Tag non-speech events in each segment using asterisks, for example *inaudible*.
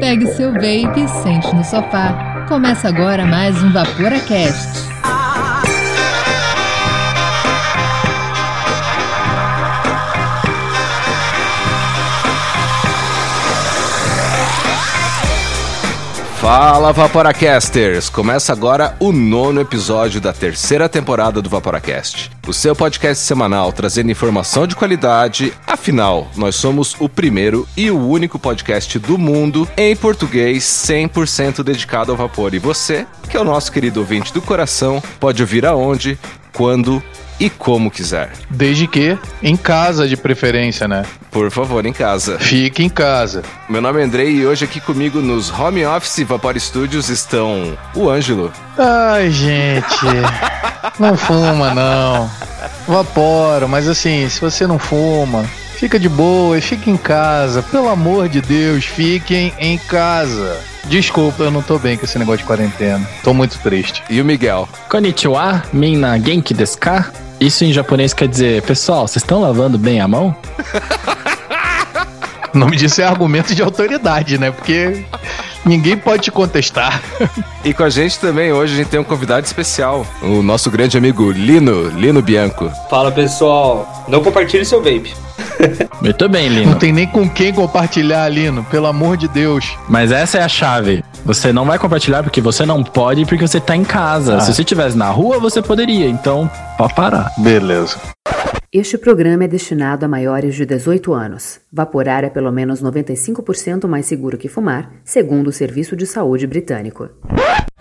Pegue seu vape, sente no sofá. Começa agora mais um Vaporacast. Fala Vaporacasters! Começa agora o nono episódio da terceira temporada do Vaporacast. O seu podcast semanal trazendo informação de qualidade. Afinal, nós somos o primeiro e o único podcast do mundo em português 100% dedicado ao vapor. E você, que é o nosso querido ouvinte do coração, pode ouvir aonde, quando e como quiser. Desde que em casa, de preferência, né? Por favor, em casa. Fique em casa. Meu nome é Andrei e hoje aqui comigo nos Home Office Vapor Studios estão o Ângelo. Ai, gente. não fuma, não. Vaporo, mas assim, se você não fuma, fica de boa e fique em casa. Pelo amor de Deus, fiquem em casa. Desculpa, eu não tô bem com esse negócio de quarentena. Tô muito triste. E o Miguel? Konnichiwa, minna genki desu ka? Isso em japonês quer dizer, pessoal, vocês estão lavando bem a mão? *laughs* o nome disso é argumento de autoridade, né? Porque ninguém pode te contestar. E com a gente também hoje a gente tem um convidado especial, o nosso grande amigo Lino, Lino Bianco. Fala pessoal, não compartilhe seu vape. *laughs* Muito bem, Lino. Não tem nem com quem compartilhar, Lino, pelo amor de Deus. Mas essa é a chave. Você não vai compartilhar porque você não pode, porque você tá em casa. Ah. Se você estivesse na rua, você poderia. Então, pode parar. Beleza. Este programa é destinado a maiores de 18 anos. Vaporar é pelo menos 95% mais seguro que fumar, segundo o Serviço de Saúde Britânico.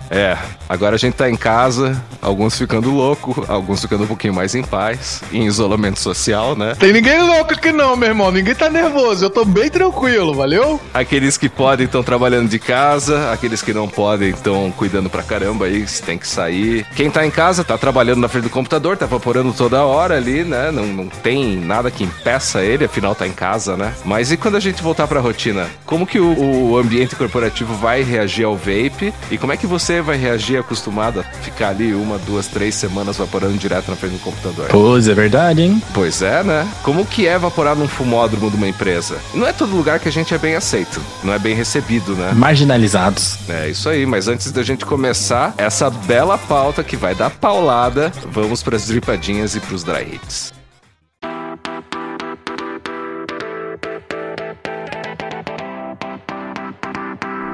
É, agora a gente tá em casa, alguns ficando louco, alguns ficando um pouquinho mais em paz, em isolamento social, né? Tem ninguém louco aqui não, meu irmão, ninguém tá nervoso, eu tô bem tranquilo, valeu? Aqueles que podem estão trabalhando de casa, aqueles que não podem estão cuidando pra caramba aí, se tem que sair. Quem tá em casa tá trabalhando na frente do computador, tá vaporando toda hora ali, né? Não, não tem nada que impeça ele, afinal tá em casa, né? Mas e quando a gente voltar pra rotina? Como que o, o ambiente corporativo vai reagir ao vape? E como é que você vai reagir acostumado a ficar ali uma, duas, três semanas vaporando direto na frente do computador? Pois, é verdade, hein? Pois é, né? Como que é vaporar num fumódromo de uma empresa? Não é todo lugar que a gente é bem aceito, não é bem recebido, né? Marginalizados. É isso aí, mas antes da gente começar essa bela pauta que vai dar paulada, vamos para as dripadinhas e para os dry hits.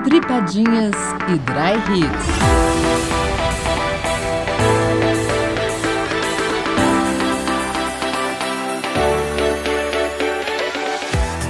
Dripadinhas e Dry Hits.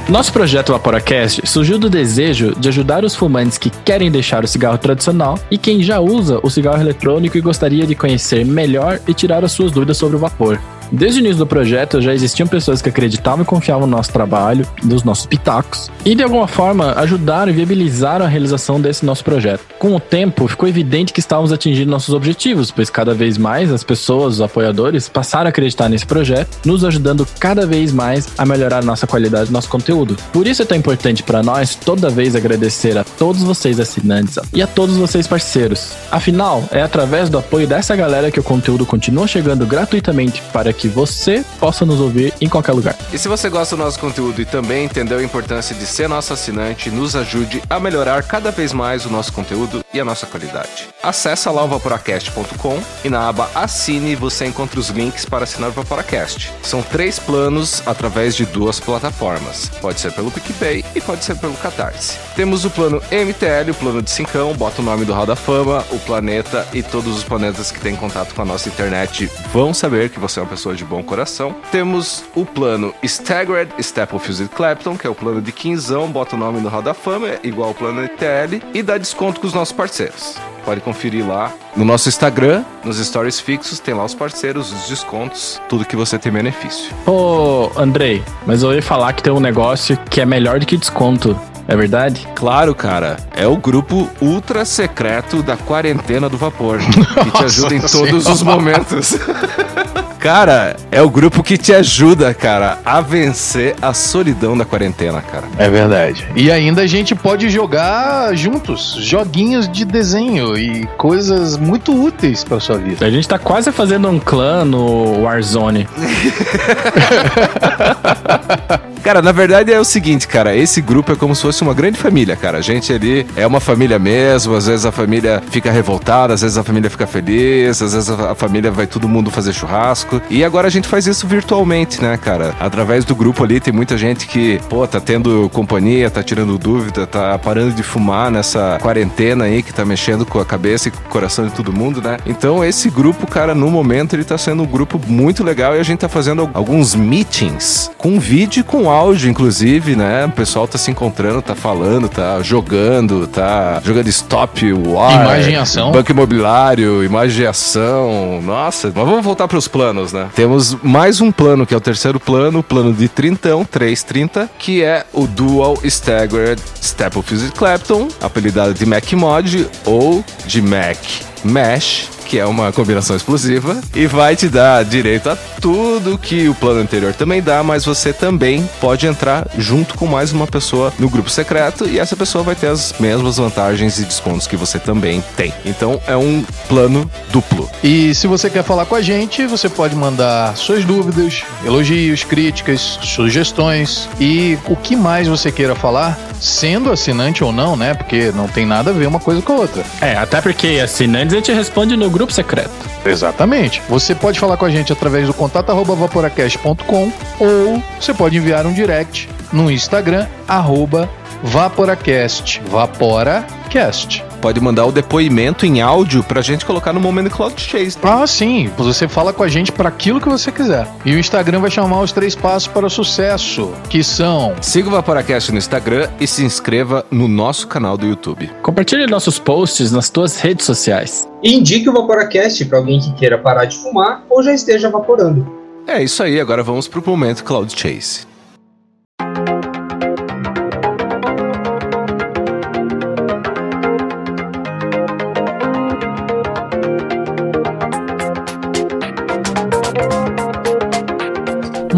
Nosso projeto Vaporacast surgiu do desejo de ajudar os fumantes que querem deixar o cigarro tradicional e quem já usa o cigarro eletrônico e gostaria de conhecer melhor e tirar as suas dúvidas sobre o vapor. Desde o início do projeto já existiam pessoas que acreditavam e confiavam no nosso trabalho, nos nossos pitacos, e de alguma forma ajudaram e viabilizaram a realização desse nosso projeto. Com o tempo, ficou evidente que estávamos atingindo nossos objetivos, pois cada vez mais as pessoas, os apoiadores, passaram a acreditar nesse projeto, nos ajudando cada vez mais a melhorar nossa qualidade e nosso conteúdo. Por isso é tão importante para nós toda vez agradecer a todos vocês assinantes e a todos vocês parceiros. Afinal, é através do apoio dessa galera que o conteúdo continua chegando gratuitamente para que você possa nos ouvir em qualquer lugar. E se você gosta do nosso conteúdo e também entendeu a importância de ser nosso assinante, nos ajude a melhorar cada vez mais o nosso conteúdo e a nossa qualidade. Acesse lá o vaporacast.com e na aba Assine você encontra os links para assinar o Vaporacast. São três planos através de duas plataformas. Pode ser pelo PicPay e pode ser pelo Catarse. Temos o plano MTL, o plano de cincão, bota o nome do Hall da Fama, o planeta e todos os planetas que têm contato com a nossa internet vão saber que você é uma pessoa de bom coração. Temos o plano Staggered Step of Fused Clapton, que é o plano de quinzão, bota o nome no Roda Fama, é igual ao plano TL, e dá desconto com os nossos parceiros. Pode conferir lá no nosso Instagram, nos stories fixos, tem lá os parceiros, os descontos, tudo que você tem benefício. Ô, Andrei, mas eu ia falar que tem um negócio que é melhor do que desconto. É verdade? Claro, cara. É o grupo ultra secreto da quarentena do vapor. que te *laughs* ajuda em todos os momentos. *laughs* Cara, é o grupo que te ajuda, cara, a vencer a solidão da quarentena, cara. É verdade. E ainda a gente pode jogar juntos, joguinhos de desenho e coisas muito úteis para sua vida. A gente tá quase fazendo um clã no Warzone. *laughs* Cara, na verdade é o seguinte, cara, esse grupo é como se fosse uma grande família, cara. A gente ali é uma família mesmo, às vezes a família fica revoltada, às vezes a família fica feliz, às vezes a família vai todo mundo fazer churrasco. E agora a gente faz isso virtualmente, né, cara? Através do grupo ali tem muita gente que, pô, tá tendo companhia, tá tirando dúvida, tá parando de fumar nessa quarentena aí que tá mexendo com a cabeça e com o coração de todo mundo, né? Então esse grupo, cara, no momento ele tá sendo um grupo muito legal e a gente tá fazendo alguns meetings com vídeo e com áudio, inclusive, né? O pessoal tá se encontrando, tá falando, tá jogando, tá jogando stop, war, Imagem em ação. banco imobiliário, imagem em ação. Nossa, mas vamos voltar pros planos, né? Temos mais um plano, que é o terceiro plano, o plano de trintão, 330, que é o Dual Staggered Step of Clapton, apelidado de Mac Mod ou de Mac Mesh, que é uma combinação explosiva, e vai te dar direito a tudo que o plano anterior também dá, mas você também pode entrar junto com mais uma pessoa no grupo secreto e essa pessoa vai ter as mesmas vantagens e descontos que você também tem. Então é um plano duplo. E se você quer falar com a gente, você pode mandar suas dúvidas, elogios, críticas, sugestões e o que mais você queira falar, sendo assinante ou não, né? Porque não tem nada a ver uma coisa com a outra. É, até porque assinantes a gente responde no grupo secreto. Exatamente. Você pode falar com a gente através do contato vaporacast.com ou você pode enviar um direct no Instagram arroba vaporacast. Vaporacast. Pode mandar o depoimento em áudio pra gente colocar no momento Cloud Chase. Ah, sim. Você fala com a gente para aquilo que você quiser. E o Instagram vai chamar os três passos para o sucesso, que são Siga o Vaporacast no Instagram e se inscreva no nosso canal do YouTube. Compartilhe nossos posts nas tuas redes sociais. E indique o Vaporacast para alguém que queira parar de fumar ou já esteja vaporando. É isso aí, agora vamos pro momento Cloud Chase.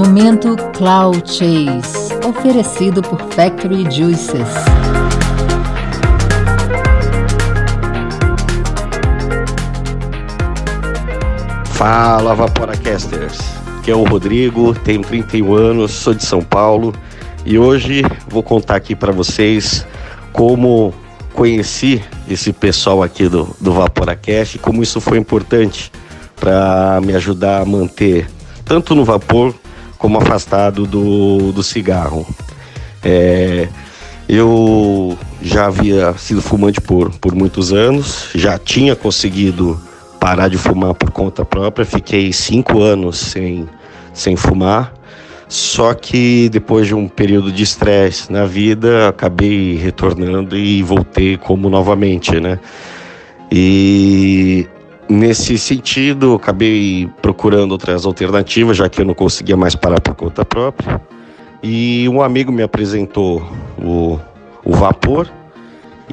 Momento Cloud Chase, oferecido por Factory Juices. Fala Vaporacasters, que é o Rodrigo, tenho 31 anos, sou de São Paulo e hoje vou contar aqui para vocês como conheci esse pessoal aqui do, do Vaporacast e como isso foi importante para me ajudar a manter tanto no vapor como afastado do, do cigarro. É, eu já havia sido fumante por, por muitos anos, já tinha conseguido parar de fumar por conta própria, fiquei cinco anos sem, sem fumar. Só que depois de um período de estresse na vida, acabei retornando e voltei como novamente, né? E nesse sentido, acabei procurando outras alternativas, já que eu não conseguia mais parar por conta própria. E um amigo me apresentou o, o vapor.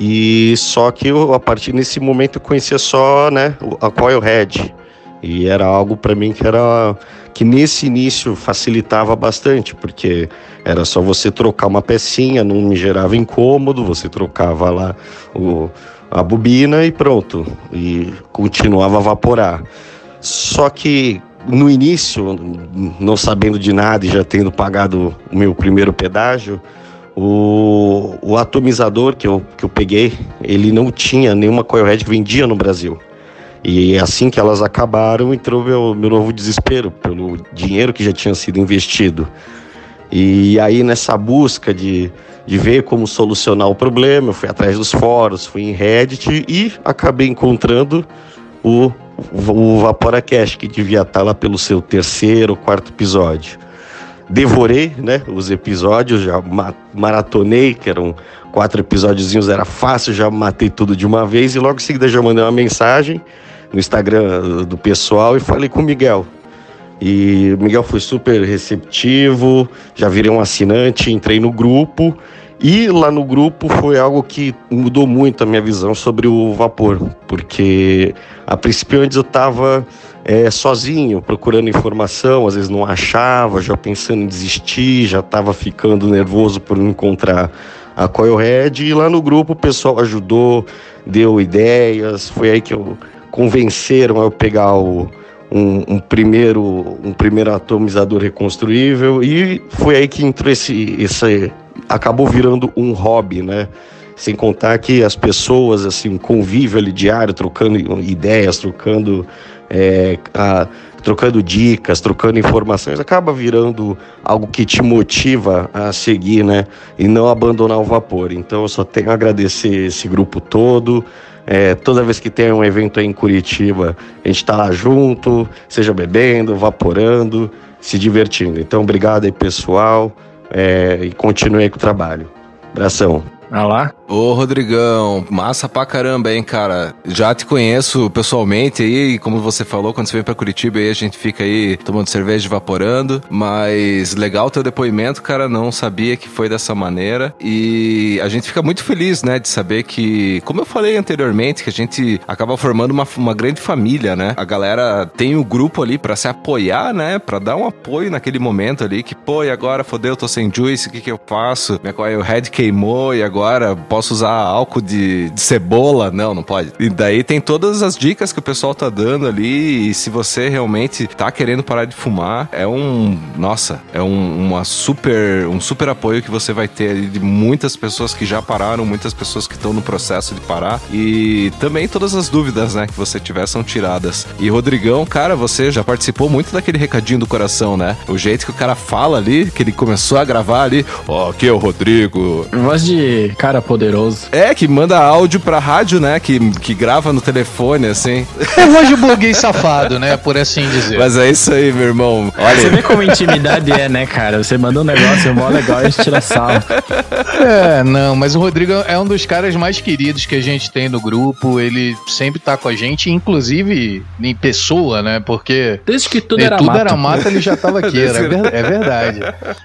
E só que eu, a partir desse momento eu conhecia só, né, a Coilhead. E era algo para mim que era que nesse início facilitava bastante, porque era só você trocar uma pecinha, não me gerava incômodo, você trocava lá o, a bobina e pronto, e continuava a vaporar. Só que no início, não sabendo de nada e já tendo pagado o meu primeiro pedágio, o, o atomizador que eu, que eu peguei, ele não tinha nenhuma coilhead que vendia no Brasil. E assim que elas acabaram, entrou meu, meu novo desespero pelo dinheiro que já tinha sido investido. E aí nessa busca de, de ver como solucionar o problema, eu fui atrás dos fóruns, fui em Reddit e acabei encontrando o, o Vaporacast, que devia estar lá pelo seu terceiro quarto episódio. Devorei né, os episódios, já ma maratonei, que eram quatro episódiozinhos, era fácil, já matei tudo de uma vez e logo em seguida já mandei uma mensagem no Instagram do pessoal e falei com o Miguel. E o Miguel foi super receptivo, já virei um assinante, entrei no grupo. E lá no grupo foi algo que mudou muito a minha visão sobre o vapor, porque a princípio antes eu estava é, sozinho, procurando informação, às vezes não achava, já pensando em desistir, já estava ficando nervoso por não encontrar a Coilhead. E lá no grupo o pessoal ajudou, deu ideias, foi aí que eu convenceram a eu pegar o, um, um, primeiro, um primeiro atomizador reconstruível e foi aí que entrou esse, esse acabou virando um hobby, né? Sem contar que as pessoas, assim, um convívio ali diário, trocando ideias, trocando, é, a, trocando dicas, trocando informações, acaba virando algo que te motiva a seguir, né? E não abandonar o vapor. Então eu só tenho a agradecer esse grupo todo. É, toda vez que tem um evento aí em Curitiba, a gente está lá junto, seja bebendo, vaporando, se divertindo. Então, obrigado aí, pessoal, é, e continue aí com o trabalho. Abração. Ah lá? Ô, Rodrigão, massa pra caramba, hein, cara. Já te conheço pessoalmente aí, como você falou, quando você vem pra Curitiba aí, a gente fica aí tomando cerveja evaporando. Mas legal teu depoimento, cara. Não sabia que foi dessa maneira. E a gente fica muito feliz, né, de saber que, como eu falei anteriormente, que a gente acaba formando uma, uma grande família, né? A galera tem o um grupo ali para se apoiar, né? Pra dar um apoio naquele momento ali, que, pô, e agora fodeu, tô sem juice, o que que eu faço? O head queimou e agora posso posso usar álcool de, de, cebola? Não, não pode. E daí tem todas as dicas que o pessoal tá dando ali. E se você realmente tá querendo parar de fumar, é um. Nossa, é um, uma super, um super apoio que você vai ter ali de muitas pessoas que já pararam, muitas pessoas que estão no processo de parar. E também todas as dúvidas, né, que você tiver são tiradas. E Rodrigão, cara, você já participou muito daquele recadinho do coração, né? O jeito que o cara fala ali, que ele começou a gravar ali. Ó, oh, aqui é o Rodrigo. Voz de cara poderoso. É, que manda áudio pra rádio, né? Que, que grava no telefone, assim. É de bloguei safado, né? Por assim dizer. Mas é isso aí, meu irmão. Olha. Você vê como intimidade é, né, cara? Você manda um negócio mó legal e a gente tira sal. É, não, mas o Rodrigo é um dos caras mais queridos que a gente tem no grupo. Ele sempre tá com a gente, inclusive em pessoa, né? Porque. Desde que tudo era tudo mato. era mato, ele já tava aqui. Era, é verdade.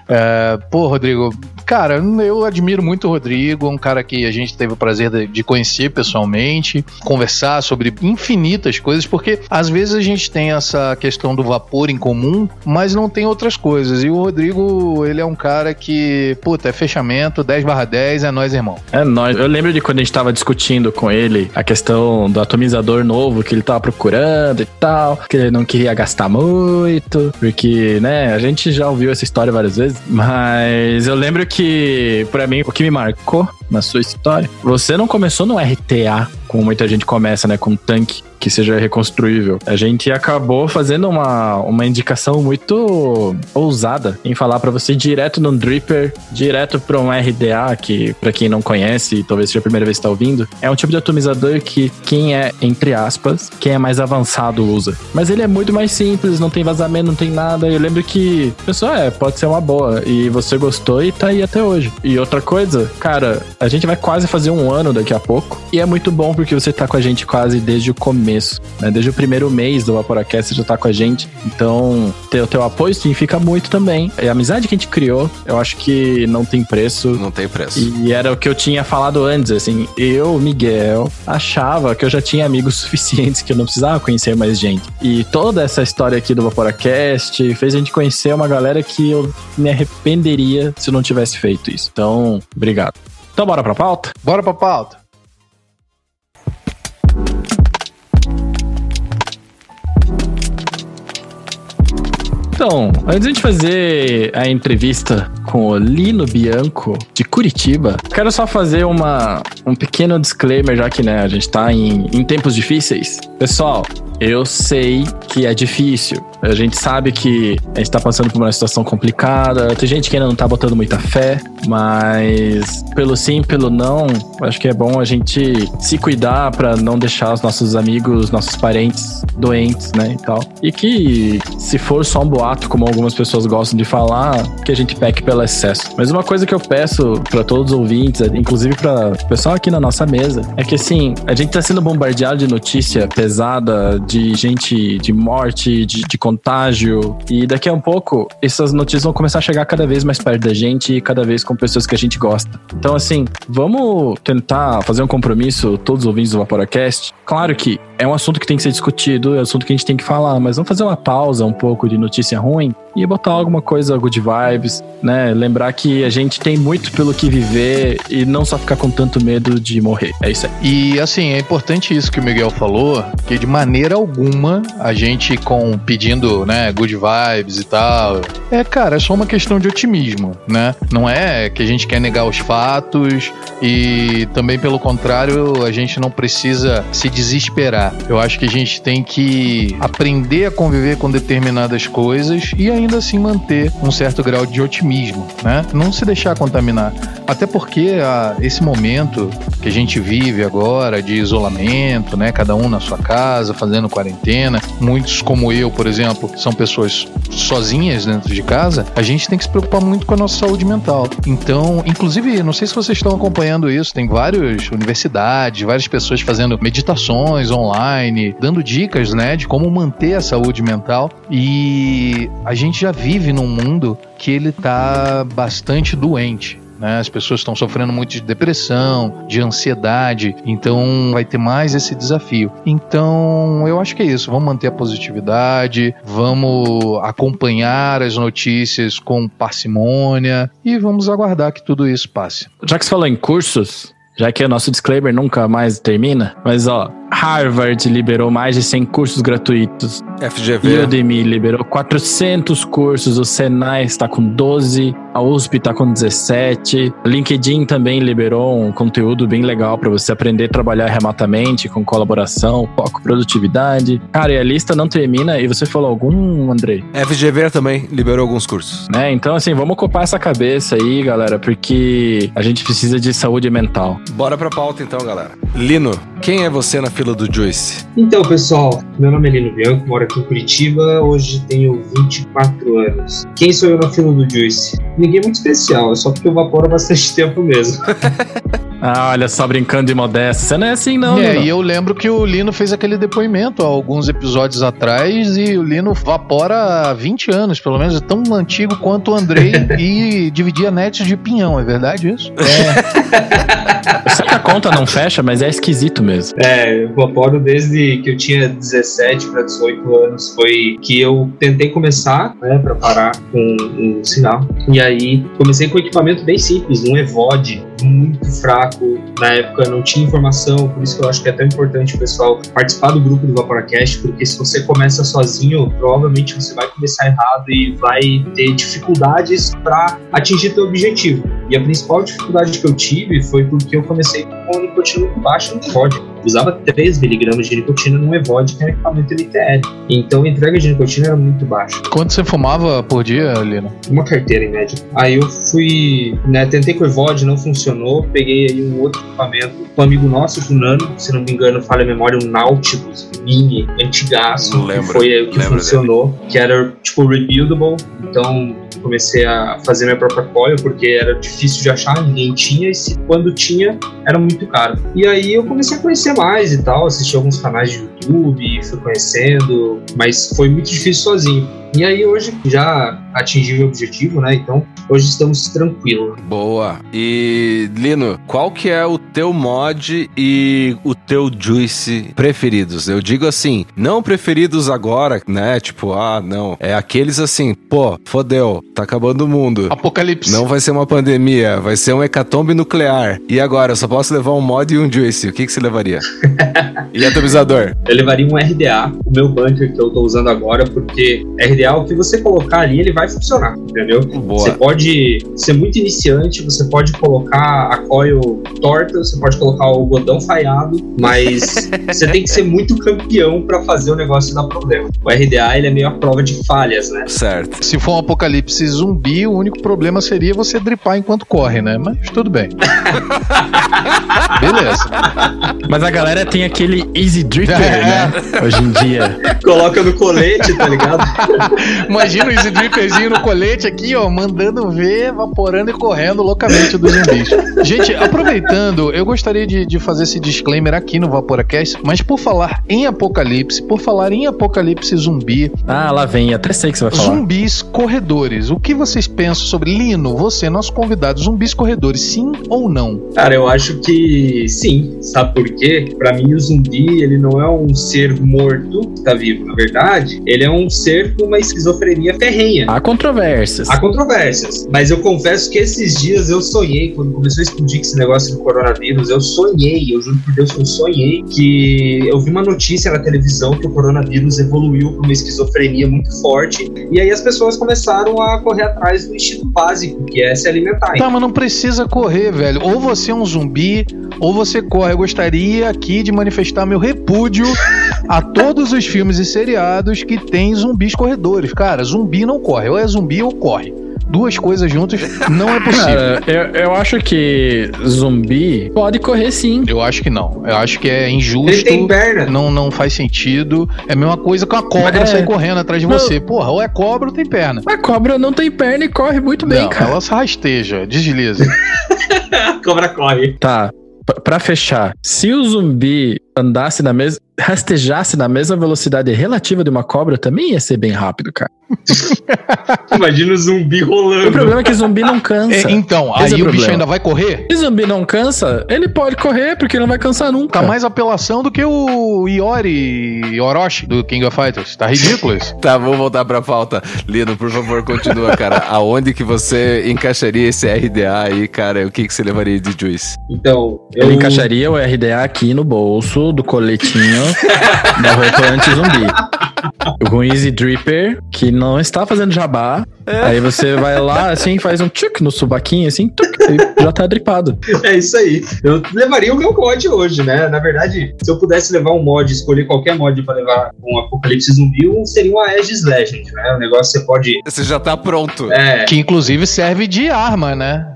É, pô, Rodrigo, cara, eu admiro muito o Rodrigo, um cara que a gente teve o prazer de conhecer pessoalmente, conversar sobre infinitas coisas, porque às vezes a gente tem essa questão do vapor em comum, mas não tem outras coisas. E o Rodrigo, ele é um cara que, puta, é fechamento, 10 barra 10, é nós, irmão. É nós. Eu lembro de quando a gente tava discutindo com ele a questão do atomizador novo que ele tava procurando e tal, que ele não queria gastar muito, porque, né, a gente já ouviu essa história várias vezes, mas eu lembro que, para mim, o que me marcou sacou? Na sua história. Você não começou no RTA, como muita gente começa, né? Com tanque que seja reconstruível. A gente acabou fazendo uma, uma indicação muito ousada em falar para você direto no Dripper, direto para um RDA, que para quem não conhece, talvez seja a primeira vez que está ouvindo, é um tipo de atomizador que quem é, entre aspas, quem é mais avançado usa. Mas ele é muito mais simples, não tem vazamento, não tem nada. Eu lembro que, pessoal, é, pode ser uma boa. E você gostou e tá aí até hoje. E outra coisa, cara, a gente vai quase fazer um ano daqui a pouco. E é muito bom porque você tá com a gente quase desde o começo. Né? Desde o primeiro mês do Vaporacast você já tá com a gente. Então, ter o teu apoio significa muito também. E a amizade que a gente criou, eu acho que não tem preço. Não tem preço. E era o que eu tinha falado antes, assim. Eu, Miguel, achava que eu já tinha amigos *laughs* suficientes, que eu não precisava conhecer mais gente. E toda essa história aqui do Vaporacast fez a gente conhecer uma galera que eu me arrependeria se eu não tivesse feito isso. Então, obrigado. Então, bora pra pauta? Bora pra pauta. Então, antes de fazer a entrevista com o Lino Bianco, de Curitiba, quero só fazer uma, um pequeno disclaimer, já que né, a gente tá em, em tempos difíceis. Pessoal, eu sei que é difícil. A gente sabe que a gente tá passando por uma situação complicada. Tem gente que ainda não tá botando muita fé, mas pelo sim, pelo não, acho que é bom a gente se cuidar para não deixar os nossos amigos, nossos parentes doentes, né, e tal. E que se for só um boato, como algumas pessoas gostam de falar, que a gente peque pelo excesso. Mas uma coisa que eu peço para todos os ouvintes, inclusive para o pessoal aqui na nossa mesa, é que assim, a gente tá sendo bombardeado de notícia pesada de gente, de morte, de, de contágio. E daqui a um pouco, essas notícias vão começar a chegar cada vez mais perto da gente e cada vez com pessoas que a gente gosta. Então, assim, vamos tentar fazer um compromisso, todos os ouvintes do Vaporacast. Claro que é um assunto que tem que ser discutido, é um assunto que a gente tem que falar, mas vamos fazer uma pausa um pouco de notícia ruim e botar alguma coisa good vibes, né? Lembrar que a gente tem muito pelo que viver e não só ficar com tanto medo de morrer. É isso aí. E assim, é importante isso que o Miguel falou, que de maneira alguma a gente com pedindo, né, good vibes e tal. É, cara, é só uma questão de otimismo, né? Não é que a gente quer negar os fatos e também pelo contrário, a gente não precisa se desesperar. Eu acho que a gente tem que aprender a conviver com determinadas coisas e ainda assim manter um certo grau de otimismo, né? Não se deixar contaminar. Até porque a, esse momento que a gente vive agora de isolamento, né? Cada um na sua casa, fazendo quarentena. Muitos, como eu, por exemplo, são pessoas sozinhas dentro de casa. A gente tem que se preocupar muito com a nossa saúde mental. Então, inclusive, não sei se vocês estão acompanhando isso, tem várias universidades, várias pessoas fazendo meditações online, dando dicas, né, de como manter a saúde mental. E a gente já vive num mundo que ele tá bastante doente. Né? As pessoas estão sofrendo muito de depressão, de ansiedade, então vai ter mais esse desafio. Então, eu acho que é isso. Vamos manter a positividade, vamos acompanhar as notícias com parcimônia e vamos aguardar que tudo isso passe. Já que você falou em cursos, já que o nosso disclaimer nunca mais termina, mas ó, Harvard liberou mais de 100 cursos gratuitos. FGV. Udemy liberou 400 cursos, o Senai está com 12, a USP está com 17. LinkedIn também liberou um conteúdo bem legal para você aprender a trabalhar remotamente, com colaboração, foco, produtividade. Cara, e a lista não termina. E você falou algum, Andrei? FGV também liberou alguns cursos. Né? Então, assim, vamos ocupar essa cabeça aí, galera, porque a gente precisa de saúde mental. Bora pra pauta então, galera. Lino, quem é você na fila do Juice? Então, pessoal, meu nome é Lino Bianco, moro aqui em Curitiba, hoje tenho 24 anos. Quem sou eu na fila do Juice? Ninguém muito especial, é só porque eu vaporo há bastante *laughs* tempo mesmo. *laughs* Ah, olha só, brincando de modesto. Você não é assim, não, É, Lino. e eu lembro que o Lino fez aquele depoimento há alguns episódios atrás e o Lino vapora há 20 anos, pelo menos, é tão antigo quanto o Andrei *laughs* e dividia nets de pinhão, é verdade isso? *laughs* Eu sei que a conta não fecha, mas é esquisito mesmo. É, eu vaporo desde que eu tinha 17 para 18 anos. Foi que eu tentei começar, né, para parar com o sinal. E aí comecei com um equipamento bem simples, um EVOD, muito fraco. Na época não tinha informação, por isso que eu acho que é tão importante o pessoal participar do grupo do Vaporacast, porque se você começa sozinho, provavelmente você vai começar errado e vai ter dificuldades para atingir teu objetivo. E a principal dificuldade que eu tive foi porque eu comecei com nicotina muito baixa no EVOD. Usava 3mg de nicotina no EVOD, que é um equipamento LTL. Então a entrega de nicotina era muito baixa. Quanto você fumava por dia, Lino? Uma carteira em média. Aí eu fui, né, tentei com o EVOD, não funcionou. Peguei aí um outro equipamento. Um amigo nosso, o Nano, se não me engano, falha a memória, um Nautilus mini, antigaço, Não que lembro. foi o que Lembro funcionou, que era tipo rebuildable. Então comecei a fazer minha própria coil porque era difícil de achar, ninguém tinha, e se, quando tinha, era muito caro. E aí eu comecei a conhecer mais e tal, assisti alguns canais de YouTube, fui conhecendo, mas foi muito difícil sozinho. E aí hoje já atingi meu objetivo, né? Então hoje estamos tranquilos. Boa. E Lino, qual que é o teu mod e o teu juice preferidos? Eu digo assim, não preferidos agora, né? Tipo, ah, não. É aqueles assim, pô, fodeu, tá acabando o mundo. Apocalipse. Não vai ser uma pandemia, vai ser um hecatombe nuclear. E agora, eu só posso levar um mod e um juice. O que, que você levaria? *laughs* e atomizador? Eu levaria um RDA, o meu bunker que eu tô usando agora, porque RDA, o que você colocar ali, ele vai funcionar, entendeu? Você Boa. pode ser muito iniciante, você pode colocar a coil torta, você pode colocar o algodão falhado, mas *laughs* você tem que ser muito campeão pra fazer o negócio dar problema. O RDA, ele é meio a prova de falhas, né? Certo. Se for um apocalipse zumbi, o único problema seria você dripar enquanto corre, né? Mas tudo bem. *laughs* Beleza. Mas a galera tem aquele easy dripper, É. *laughs* né? Hoje em dia. Coloca no colete, tá ligado? *laughs* Imagina o Easy Dripperzinho no colete aqui, ó, mandando ver, evaporando e correndo loucamente dos zumbis. Gente, aproveitando, eu gostaria de, de fazer esse disclaimer aqui no Vaporacast, mas por falar em apocalipse, por falar em apocalipse zumbi, Ah, lá vem. Até sei que você vai falar. zumbis corredores, o que vocês pensam sobre Lino, você, nosso convidado, zumbis corredores, sim ou não? Cara, eu acho que sim. Sabe por quê? Pra mim, o zumbi, ele não é um um ser morto, que tá vivo, na verdade, ele é um ser com uma esquizofrenia ferrenha. Há controvérsias. Há controvérsias, mas eu confesso que esses dias eu sonhei, quando começou a explodir esse negócio do coronavírus, eu sonhei, eu juro por Deus que eu sonhei, que eu vi uma notícia na televisão que o coronavírus evoluiu para uma esquizofrenia muito forte, e aí as pessoas começaram a correr atrás do instinto básico, que é se alimentar. Tá, mas não precisa correr, velho. Ou você é um zumbi, ou você corre. Eu gostaria aqui de manifestar meu repúdio a todos os filmes e seriados que tem zumbis corredores. Cara, zumbi não corre. Ou é zumbi ou corre. Duas coisas juntas não é possível. Cara, eu, eu acho que zumbi pode correr sim. Eu acho que não. Eu acho que é Ele injusto. tem perna. Não, não faz sentido. É a mesma coisa que uma cobra É. sair correndo atrás de Não. você. Porra, ou é cobra ou tem perna. A cobra não tem perna e corre muito bem, não, cara. ela se rasteja, desliza. *laughs* Cobra corre. Tá. Pra fechar, se o zumbi andasse na mesma. rastejasse na mesma velocidade relativa de uma cobra, também ia ser bem rápido, cara. *laughs* Imagina o zumbi O rolando. problema é que zumbi não cansa. É, então, Esse aí é o o bicho ainda vai correr? Se zumbi não cansa, ele pode correr, porque ele não vai cansar nunca. Tá mais apelação do que o Iori Orochi do King of Fighters. Tá ridículo isso. Tá, vamos voltar pra pauta. Lino, por favor, continua, cara. *laughs* Aonde que você encaixaria esse RDA aí, cara? O que, que você levaria de juice? Então, eu Ele encaixaria o RDA aqui no bolso do coletinho da roupa anti-zumbi. Com *laughs* Easy Dripper, que não está fazendo jabá. Aí você vai lá, assim, faz um tchuk no subaquinho, assim, tuc, e já tá dripado. É isso aí. Eu levaria o meu mod hoje, né? Na verdade, se eu pudesse levar um mod, escolher qualquer mod pra levar um Apocalipse Zumbi, um seria um Aegis Legend, né? O negócio você pode. Você já tá pronto. É, Que inclusive serve de arma, né?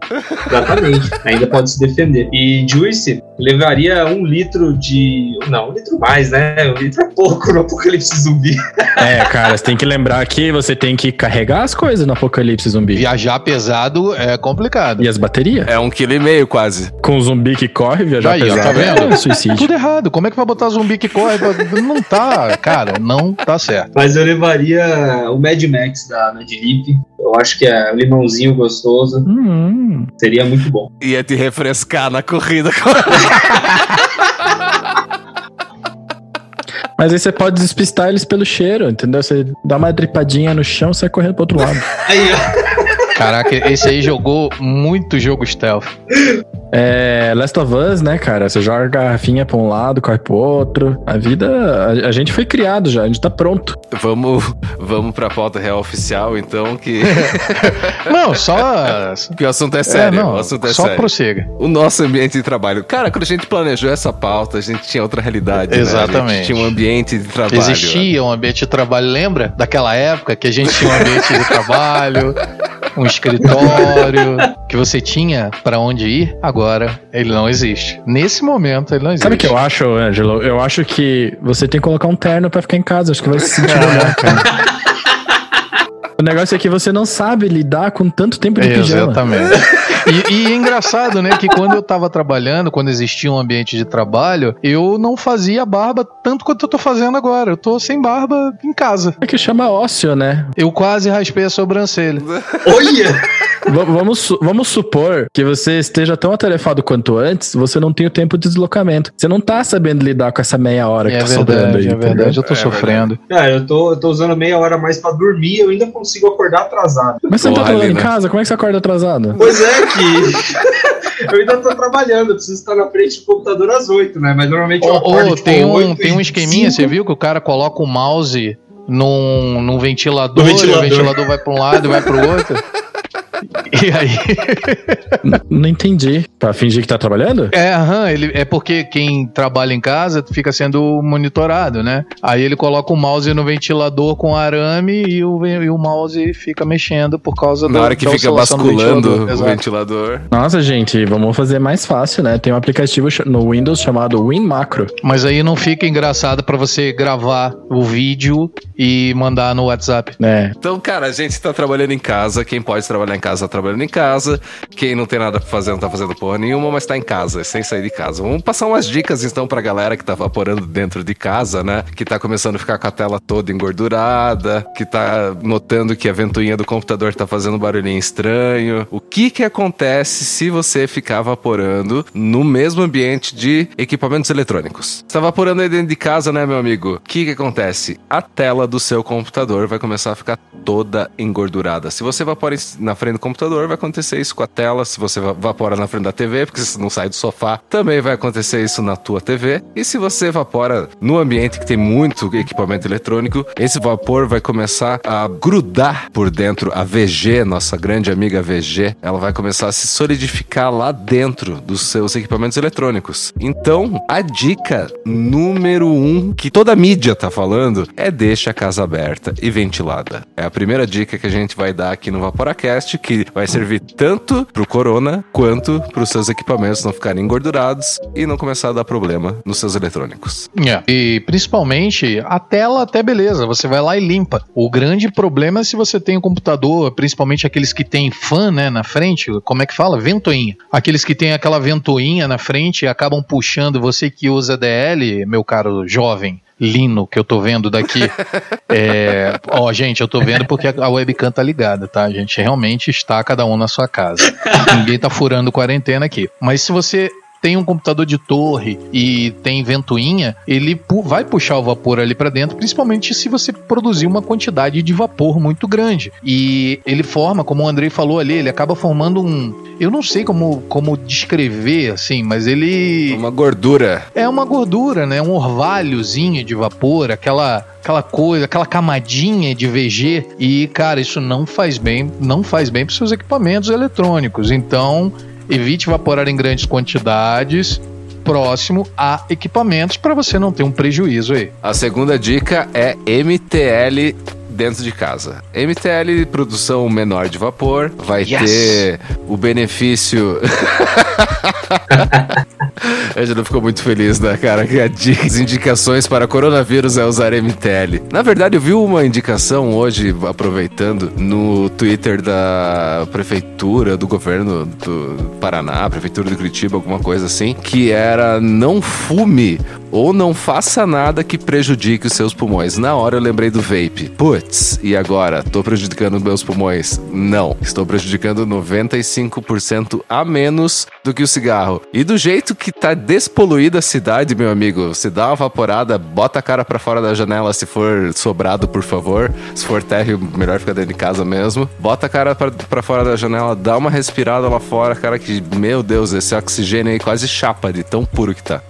exatamente. Ainda pode se defender. E Juice levaria um litro de. Não, um litro mais, né? Um litro é pouco no Apocalipse Zumbi. É, cara, você tem que lembrar que você tem que carregar as coisas no apocalipse zumbi. Viajar pesado é complicado. E as baterias? É um quilo e meio quase. Com o zumbi que corre, viajar Aí, ó, pesado tá vendo? é suicídio. Tudo errado. Como é que vai botar zumbi que corre? Não tá, cara, não tá certo. Mas eu levaria o Mad Max da Nadlip. Eu acho que é um limãozinho gostoso. Hum, Seria muito bom. Ia te refrescar na corrida. *laughs* *laughs* Mas aí você pode despistar eles pelo cheiro, entendeu? Você dá uma dripadinha no chão e sai correndo pro outro lado. Aí, ó. Caraca, esse aí jogou muito jogo stealth. É, Last of Us, né, cara? Você joga a garrafinha pra um lado, corre pro outro. A vida. A, a gente foi criado já, a gente tá pronto. vamos, vamos pra pauta real oficial, então, que, *laughs* Não, só. *laughs* que o assunto é sério. é, não, o assunto é só sério. prossiga. O nosso ambiente de trabalho. Cara, quando a gente planejou essa pauta, a gente tinha outra realidade. né? A Exatamente. gente tinha um ambiente de trabalho. Existia um ambiente de trabalho, lembra? Daquela época que a gente tinha um ambiente de trabalho, um escritório, que você tinha pra onde ir, agora ele não existe. Nesse momento ele não existe. Sabe o que eu acho, Ângelo? Eu acho que você tem que colocar um terno pra ficar em casa. Acho que vai se sentir melhor, cara. O negócio é que você não sabe lidar com tanto tempo de *laughs* pijama. Exatamente. E, e é engraçado, né, que quando eu tava trabalhando, quando existia um ambiente de trabalho, eu não fazia barba tanto quanto eu tô fazendo agora. Eu tô sem barba em casa. É que chama ócio, né? Eu quase raspei a sobrancelha. Olha! *laughs* V- vamos, su- vamos supor que você esteja tão atarefado quanto antes, você não tem o tempo de deslocamento. Você não tá sabendo lidar com essa meia hora que É tá sobrando verdade, aí. é entendeu? verdade. Eu tô É sofrendo. Cara, eu tô, eu tô usando meia hora a mais pra dormir eu ainda consigo acordar atrasado. Mas você não tá Porra, trabalhando em casa? Como é que você acorda atrasado? Pois é que. Eu ainda tô trabalhando, eu preciso estar na frente do computador às 8, né? Mas normalmente eu acordo ô, tipo, tem, um, 8 tem um esqueminha, 5. você viu que o cara coloca o mouse num, num ventilador, No ventilador. o ventilador vai pra um lado e vai pro outro. *laughs* E aí. *laughs* Não entendi. Pra fingir que tá trabalhando? É, aham, ele, é porque quem trabalha em casa fica sendo monitorado, né? Aí ele coloca o mouse no ventilador com arame e o, e o mouse fica mexendo por causa Na da- hora que fica basculando ventilador. o ventilador. Nossa, gente, vamos fazer mais fácil, né? Tem um aplicativo no Windows chamado WinMacro. Mas aí não fica engraçado pra você gravar o vídeo e mandar no WhatsApp. né? Então, cara, a gente tá trabalhando em casa. Quem pode trabalhar em casa casa trabalhando em casa. Quem não tem nada pra fazer não tá fazendo porra nenhuma, mas tá em casa, sem sair de casa. Vamos passar umas dicas então pra galera que tá vaporando dentro de casa, né? Que tá começando a ficar com a tela toda engordurada, que tá notando que a ventoinha do computador tá fazendo um barulhinho estranho. O que que acontece se você ficar vaporando no mesmo ambiente de equipamentos eletrônicos? Você tá vaporando aí dentro de casa, né, meu amigo? O que que acontece? A tela do seu computador vai começar a ficar toda engordurada. Se você vapora na frente computador, vai acontecer isso com a tela. Se você vapora na frente da TV, porque você não sai do sofá, também vai acontecer isso na tua TV. E se você evapora no ambiente que tem muito equipamento eletrônico, esse vapor vai começar a grudar por dentro. A VG, nossa grande amiga VG, ela vai começar a se solidificar lá dentro dos seus equipamentos eletrônicos. Então, a dica número um que toda mídia tá falando é deixa a casa aberta e ventilada. É a primeira dica que a gente vai dar aqui no Vaporacast, que vai servir tanto pro corona quanto para os seus equipamentos não ficarem engordurados e não começar a dar problema nos seus eletrônicos. É. E principalmente a tela até beleza, você vai lá e limpa. O grande problema é se você tem um computador, principalmente aqueles que tem fan, né, na frente, como é que fala? Ventoinha. Aqueles que tem aquela ventoinha na frente e acabam puxando você que usa DL, meu caro jovem, lino que eu tô vendo daqui. *laughs* é, ó, gente, eu tô vendo porque a webcam tá ligada, tá? A gente realmente está cada um na sua casa. Ninguém tá furando quarentena aqui. Mas se você tem um computador de torre e tem ventoinha, ele pu vai puxar o vapor ali para dentro, principalmente se você produzir uma quantidade de vapor muito grande. E ele forma, como o Andrei falou ali, ele acaba formando um. Eu não sei como, como descrever assim, mas ele. Uma gordura. É uma gordura, né? Um orvalhozinho de vapor, aquela aquela coisa, aquela camadinha de VG e cara, isso não faz bem, não faz bem para seus equipamentos eletrônicos. Então, Evite evaporar em grandes quantidades próximo a equipamentos para você não ter um prejuízo aí. A segunda dica é MTL dentro de casa. MTL, produção menor de vapor, vai yes. ter o benefício. *laughs* *laughs* A não ficou muito feliz, né, cara? Que as indicações para coronavírus é usar MTL. Na verdade, eu vi uma indicação hoje, aproveitando, no Twitter da prefeitura, do governo do Paraná, prefeitura de Curitiba, alguma coisa assim, que era não fume ou não faça nada que prejudique os seus pulmões. Na hora eu lembrei do vape. Putz, e agora? Tô prejudicando meus pulmões? Não. Estou prejudicando 95% a menos do que o cigarro. E do jeito que tá despoluída a cidade, meu amigo, você dá uma vaporada, bota a cara para fora da janela se for sobrado, por favor. Se for térreo, melhor ficar dentro de casa mesmo. Bota a cara para fora da janela, dá uma respirada lá fora, cara, que, meu Deus, esse oxigênio aí quase chapa de tão puro que tá.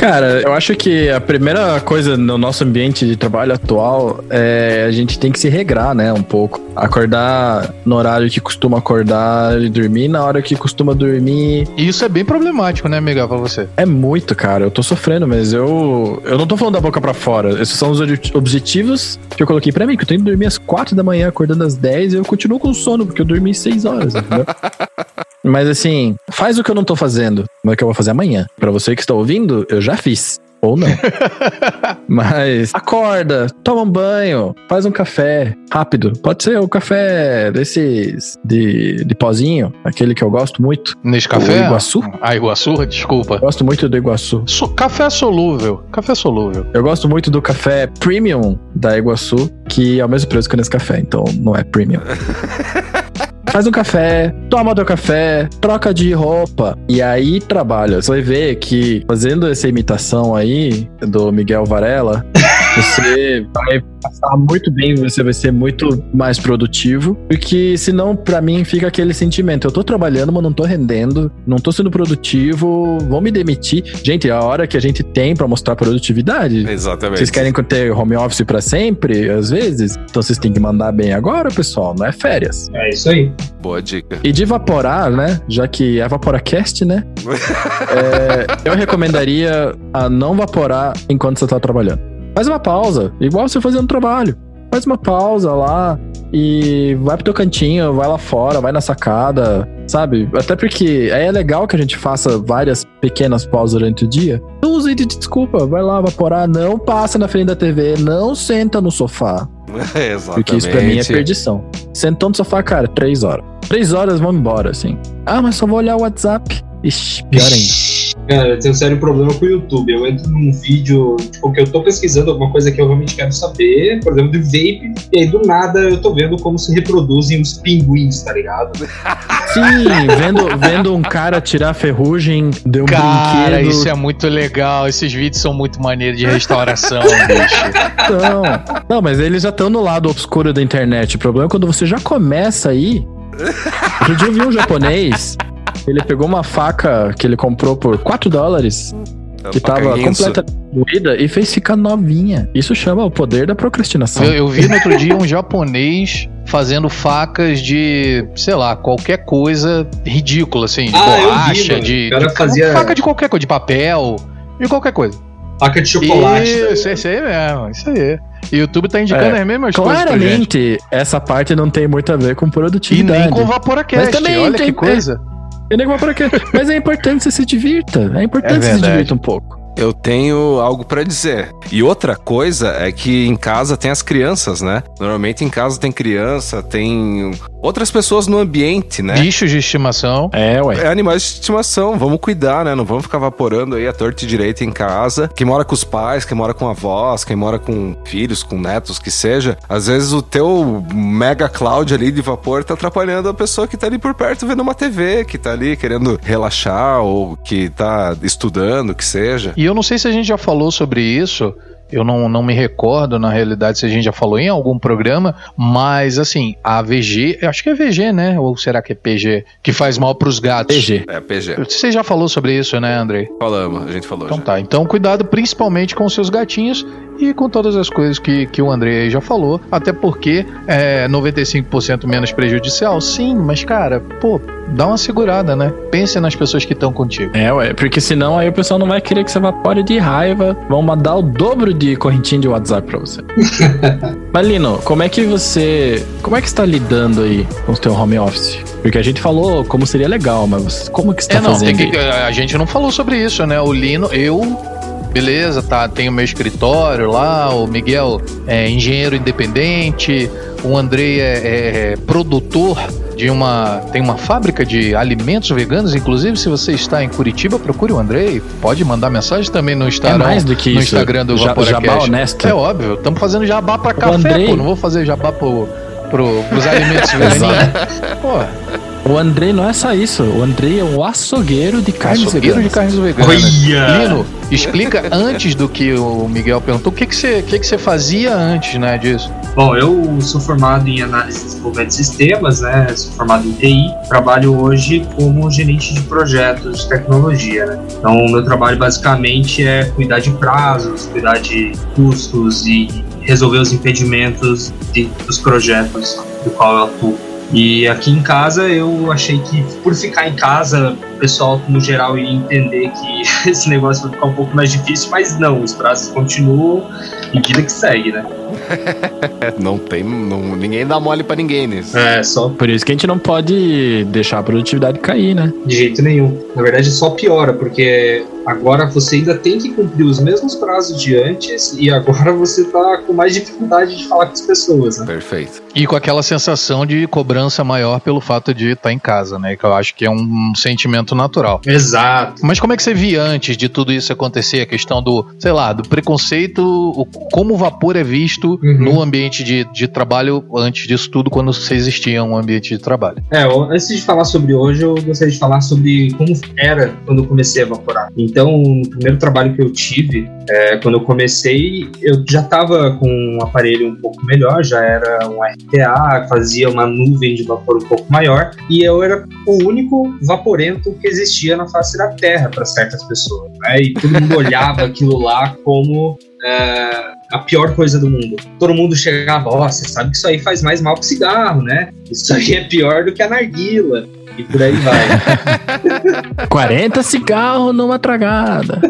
Cara, eu acho que a primeira coisa no nosso ambiente de trabalho atual é a gente tem que se regrar, né, um pouco. Acordar no horário que costuma acordar e dormir na hora que costuma dormir. E isso é bem problemático, né, amiga, pra você? É muito, cara. Eu tô sofrendo, mas eu eu não tô falando da boca para fora. Esses são os objetivos que eu coloquei para mim, que eu tenho que dormir às quatro da manhã, acordando às 10 e eu continuo com sono, porque eu dormi seis horas, entendeu? *laughs* Mas assim, faz o que eu não tô fazendo, mas o que eu vou fazer amanhã. Para você que está ouvindo, eu já fiz. Ou não. *laughs* Mas acorda, toma um banho, faz um café rápido. Pode ser o café desses de, de pozinho, aquele que eu gosto muito. Nesse café? O Iguaçu. Ah, Iguaçu, desculpa. Eu gosto muito do Iguaçu. So, café solúvel. Café solúvel. Eu gosto muito do café premium da Iguaçu, que é o mesmo preço que nesse café, então não é premium. *laughs* faz um café, toma teu café, troca de roupa e aí trabalha. Você vai ver que fazendo essa imitação aí do Miguel Varela, você vai passar muito bem, você vai ser muito mais produtivo. Porque senão, para mim, fica aquele sentimento: eu tô trabalhando, mas não tô rendendo, não tô sendo produtivo, vão me demitir. Gente, é a hora que a gente tem para mostrar produtividade. Exatamente. Vocês querem ter home office para sempre, às vezes? Então vocês têm que mandar bem agora, pessoal, não é férias. É isso aí. Boa dica. E de evaporar, né? Já que é Vaporacast, né? *laughs* é, eu recomendaria a não vaporar enquanto você tá trabalhando. Faz uma pausa, igual você fazendo trabalho. Faz uma pausa lá e vai pro teu cantinho, vai lá fora, vai na sacada, sabe? Até porque é legal que a gente faça várias pequenas pausas durante o dia. Não use de desculpa, vai lá evaporar, não passa na frente da TV, não senta no sofá. Exatamente. *laughs* Porque isso pra mim é perdição. Sentou no sofá, cara, três horas. Três horas, vamos embora, assim. Ah, mas só vou olhar o WhatsApp. Ixi, pior ainda. Cara, eu tenho um sério problema com o YouTube. Eu entro num vídeo, tipo, que eu tô pesquisando alguma coisa que eu realmente quero saber, por exemplo, de vape, e aí do nada eu tô vendo como se reproduzem os pinguins, tá ligado? *laughs* Sim, vendo, vendo um cara tirar ferrugem de um Cara, brinquedo. isso é muito legal. Esses vídeos são muito maneiros de restauração, *laughs* bicho. Não, não, mas eles já estão no lado obscuro da internet. O problema é quando você já começa aí. Outro dia eu vi um japonês. Ele pegou uma faca que ele comprou por 4 dólares, que tava completamente moída, e fez ficar novinha. Isso chama o poder da procrastinação. Eu, eu vi no outro dia um japonês fazendo facas de, sei lá, qualquer coisa ridícula, assim, de Ah, vi, borracha, mano. de, O cara de- fazia- faca de qualquer coisa, de papel, de qualquer coisa. Faca de chocolate. Isso, ligado? isso aí mesmo, isso aí. E o YouTube tá indicando É, as mesmas coisas pra gente. Claramente, essa parte não tem muito a ver com E produtividade. nem com o Vaporacast, Mas também olha tem- que coisa. Vou por aqui. Mas é importante você se divirta. É importante É você se divirta um pouco. Eu tenho algo pra dizer. E outra coisa é que em casa tem as crianças, né? Normalmente em casa tem criança, tem outras pessoas no ambiente, né? Bichos de estimação. É, ué. É animais de estimação, vamos cuidar, né? Não vamos ficar vaporando aí a torta e direita em casa. Quem mora com os pais, quem mora com avós, quem mora com filhos, com netos, que seja. Às vezes o teu mega cloud ali de vapor tá atrapalhando a pessoa que tá ali por perto vendo uma TV, que tá ali querendo relaxar ou que tá estudando, que seja. E eu não sei se a gente já falou sobre isso. Eu não, não me recordo, na realidade, se a gente já falou em algum programa, mas assim, a VG, eu acho que é VG, né? Ou será que é PG? Que faz mal pros gatos. PG. É, PG. Você já falou sobre isso, né, Andrei? Falamos, a gente falou Então já. tá, então cuidado principalmente com os seus gatinhos e com todas as coisas que, que o Andrei aí já falou, até porque é 95% menos prejudicial, sim, mas cara, pô, dá uma segurada, né? Pense nas pessoas que estão contigo. É, ué. Porque senão aí o pessoal não vai querer que você evapore de raiva. Vão mandar o dobro de correntinha de WhatsApp pra você. *laughs* Mas, Lino, como é que você. Como é que está lidando aí com o seu home office? Porque a gente falou como seria legal, mas como que você tá É, não, tem fazendo que, aí? a gente não falou sobre isso, né? O Lino, eu, beleza, tá, tenho meu escritório lá, o Miguel é engenheiro independente, o Andrei é, é produtor de uma, tem uma fábrica de alimentos veganos, inclusive se você está em Curitiba, procure o Andrei, pode mandar mensagem também no É Instagram, mais do que no isso. Instagram do Ja-. Jabá honesto. É óbvio, estamos fazendo jabá pra café, Andrei- pô, não vou fazer jabá pro, pro, pros alimentos *laughs* veganos. *laughs* Pô, O Andrei não é só isso. O Andrei é um açougueiro de carnes Açougueiro veganas. de carnes veganas. Olha! Lino, explica antes do que o Miguel perguntou, o que, que, você, o que, que você fazia antes né, disso? Bom, eu sou formado em análise e desenvolvimento de sistemas, né? Sou formado em TI. Trabalho hoje como gerente de projetos de tecnologia, né? Então, o meu trabalho basicamente é cuidar de prazos, cuidar de custos e resolver os impedimentos de- dos projetos do qual eu atuo. E aqui em casa eu achei que por ficar em casa, o pessoal no geral ia entender que *laughs* esse negócio vai ficar um pouco mais difícil, mas não, os prazos continuam e vida que segue, né? *laughs* Não tem. Não, ninguém dá mole pra ninguém nisso. É, só Por isso que a gente não pode deixar a produtividade cair, né? De jeito nenhum. Na verdade, só piora, porque agora você ainda tem que cumprir os mesmos prazos de antes e agora você tá com mais dificuldade de falar com as pessoas, né? Perfeito. E com aquela sensação de cobrança maior pelo fato de estar em casa, né? Que eu acho que é um sentimento natural. Exato. Mas como é que você via antes de tudo isso acontecer? A questão do, sei lá, do preconceito, o- como o vapor é visto Uhum. no ambiente de, de trabalho antes disso tudo, quando você existia um ambiente de trabalho. É, antes de falar sobre hoje, eu gostaria de falar sobre como era quando eu comecei a evaporar. Então, no primeiro trabalho que eu tive, é, quando eu comecei, eu já estava com um aparelho um pouco melhor, já era um RTA, fazia uma nuvem de vapor um pouco maior, e eu era o único vaporento que existia na face da Terra para certas pessoas. Né? E todo mundo olhava aquilo lá como é, a pior coisa do mundo. Todo mundo chegava, ó, você sabe que isso aí faz mais mal que cigarro, né? Isso aí é pior do que a narguila. E por aí vai. *laughs* 40 cigarros numa tragada.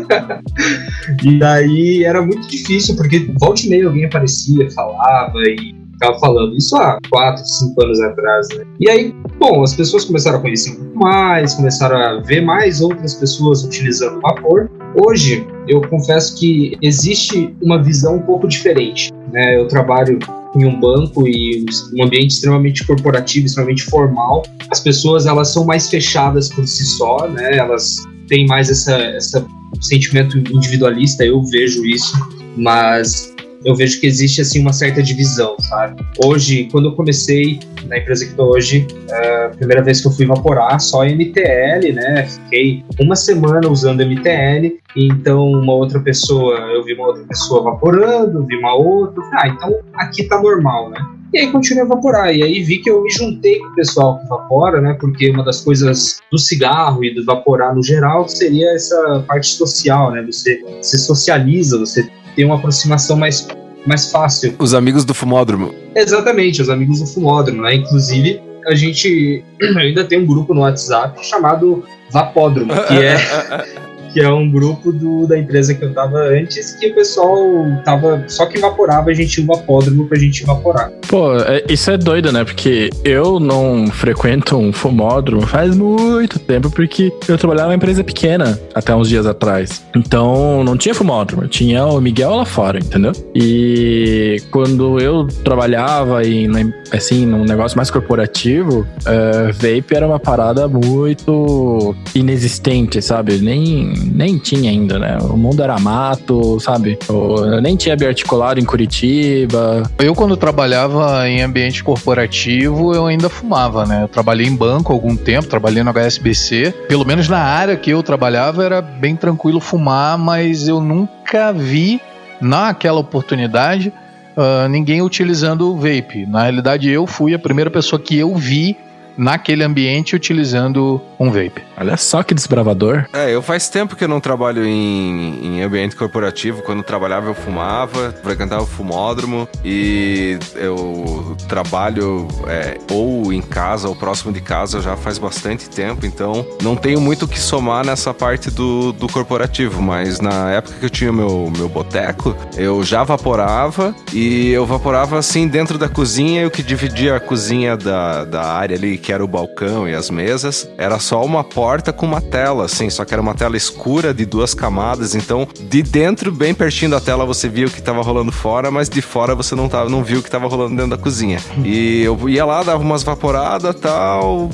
e daí era muito difícil, porque volta e meia alguém aparecia, falava e ficava falando. Isso há 4, 5 anos atrás, né? E aí, bom, as pessoas começaram a conhecer um pouco mais, começaram a ver mais outras pessoas utilizando vapor. Hoje, eu confesso que existe uma visão um pouco diferente. Né? Eu trabalho em um banco e um ambiente extremamente corporativo, extremamente formal, as pessoas elas são mais fechadas por si só, né? Elas têm mais essa, essa sentimento individualista, eu vejo isso, mas eu vejo que existe assim uma certa divisão, sabe? Hoje, quando eu comecei na empresa que estou hoje, é, a primeira vez que eu fui evaporar só MTL, né? Fiquei uma semana usando MTL, então uma outra pessoa, eu vi uma outra pessoa evaporando, vi uma outra, ah, então aqui tá normal, né? E aí continuei a evaporar. E aí vi que eu me juntei com o pessoal que evapora, né? Porque uma das coisas do cigarro e do evaporar no geral seria essa parte social, né? Você se socializa, você tem uma aproximação mais, mais fácil. Os amigos do fumódromo. Exatamente, os amigos do fumódromo, né? Inclusive, a gente *clears throat* ainda tem um grupo no WhatsApp chamado Vapódromo, que é *laughs* que é um grupo do, da empresa que eu tava antes, que o pessoal tava. Só que evaporava, a gente tinha um vapódromo pra gente evaporar. Pô, é, isso é doido, né? Porque eu não frequento um fumódromo faz muito tempo, porque eu trabalhava numa empresa pequena até uns dias atrás. Então não tinha fumódromo, tinha o Miguel lá fora, entendeu? E quando eu trabalhava em, assim, num negócio mais corporativo, uh, vape era uma parada muito inexistente, sabe? Nem nem tinha ainda, né? O mundo era mato, sabe? Eu nem tinha biarticulado em Curitiba. Eu, quando trabalhava em ambiente corporativo, eu ainda fumava, né? Eu trabalhei em banco algum tempo, trabalhei no HSBC. Pelo menos na área que eu trabalhava, era bem tranquilo fumar, mas eu nunca vi, naquela oportunidade, uh, ninguém utilizando o vape. Na realidade, eu fui a primeira pessoa que eu vi naquele ambiente utilizando um vape. Olha só que desbravador. É, eu faz tempo que eu não trabalho em, em ambiente corporativo. Quando trabalhava, eu fumava, frequentava o fumódromo e eu trabalho é, ou em casa ou próximo de casa já faz bastante tempo, então não tenho muito o que somar nessa parte do, do corporativo, mas na época que eu tinha meu, meu boteco, eu já vaporava e eu vaporava assim dentro da cozinha e o que dividia a cozinha da, da área ali que era o balcão e as mesas, era só uma porta com uma tela, assim, só que era uma tela escura de duas camadas, então de dentro, bem pertinho da tela, você via o que estava rolando fora, mas de fora você não, tava, não viu o que estava rolando dentro da cozinha. E eu ia lá, dava umas vaporadas tal.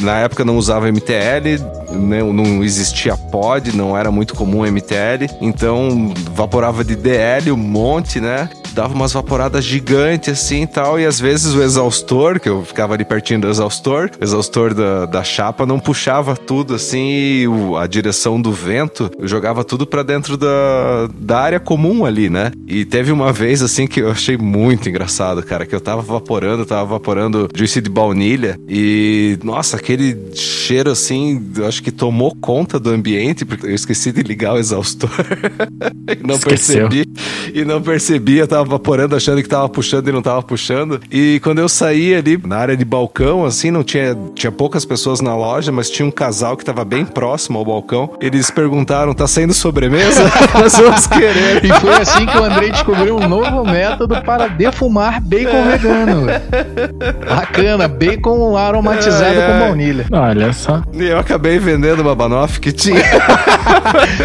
Na época não usava MTL, não, não existia pod, não era muito comum MTL, então vaporava de DL um monte, né? Dava umas vaporadas gigantes assim e tal, e às vezes o exaustor, que eu ficava ali pertinho do exaustor, o exaustor da, da chapa não puxava tudo assim, e o, a direção do vento eu jogava tudo para dentro da, da área comum ali, né? E teve uma vez assim que eu achei muito engraçado, cara, que eu tava vaporando, tava vaporando juice de baunilha e nossa, aquele cheiro assim, eu acho que tomou conta do ambiente, porque eu esqueci de ligar o exaustor. *laughs* não Esqueceu. percebi. E não percebi, eu tava vaporando achando que tava puxando e não tava puxando. E quando eu saí ali na área de balcão, assim, não tinha, tinha poucas pessoas na loja, mas tinha um casal que tava bem próximo ao balcão. Eles perguntaram: tá saindo sobremesa? *laughs* Nós vamos querer. E foi assim que o Andrei descobriu um novo método para defumar bacon vegano. Bacana, bacon aromatizado com baunilha. Olha só. E eu acabei vendendo uma banoff que tinha.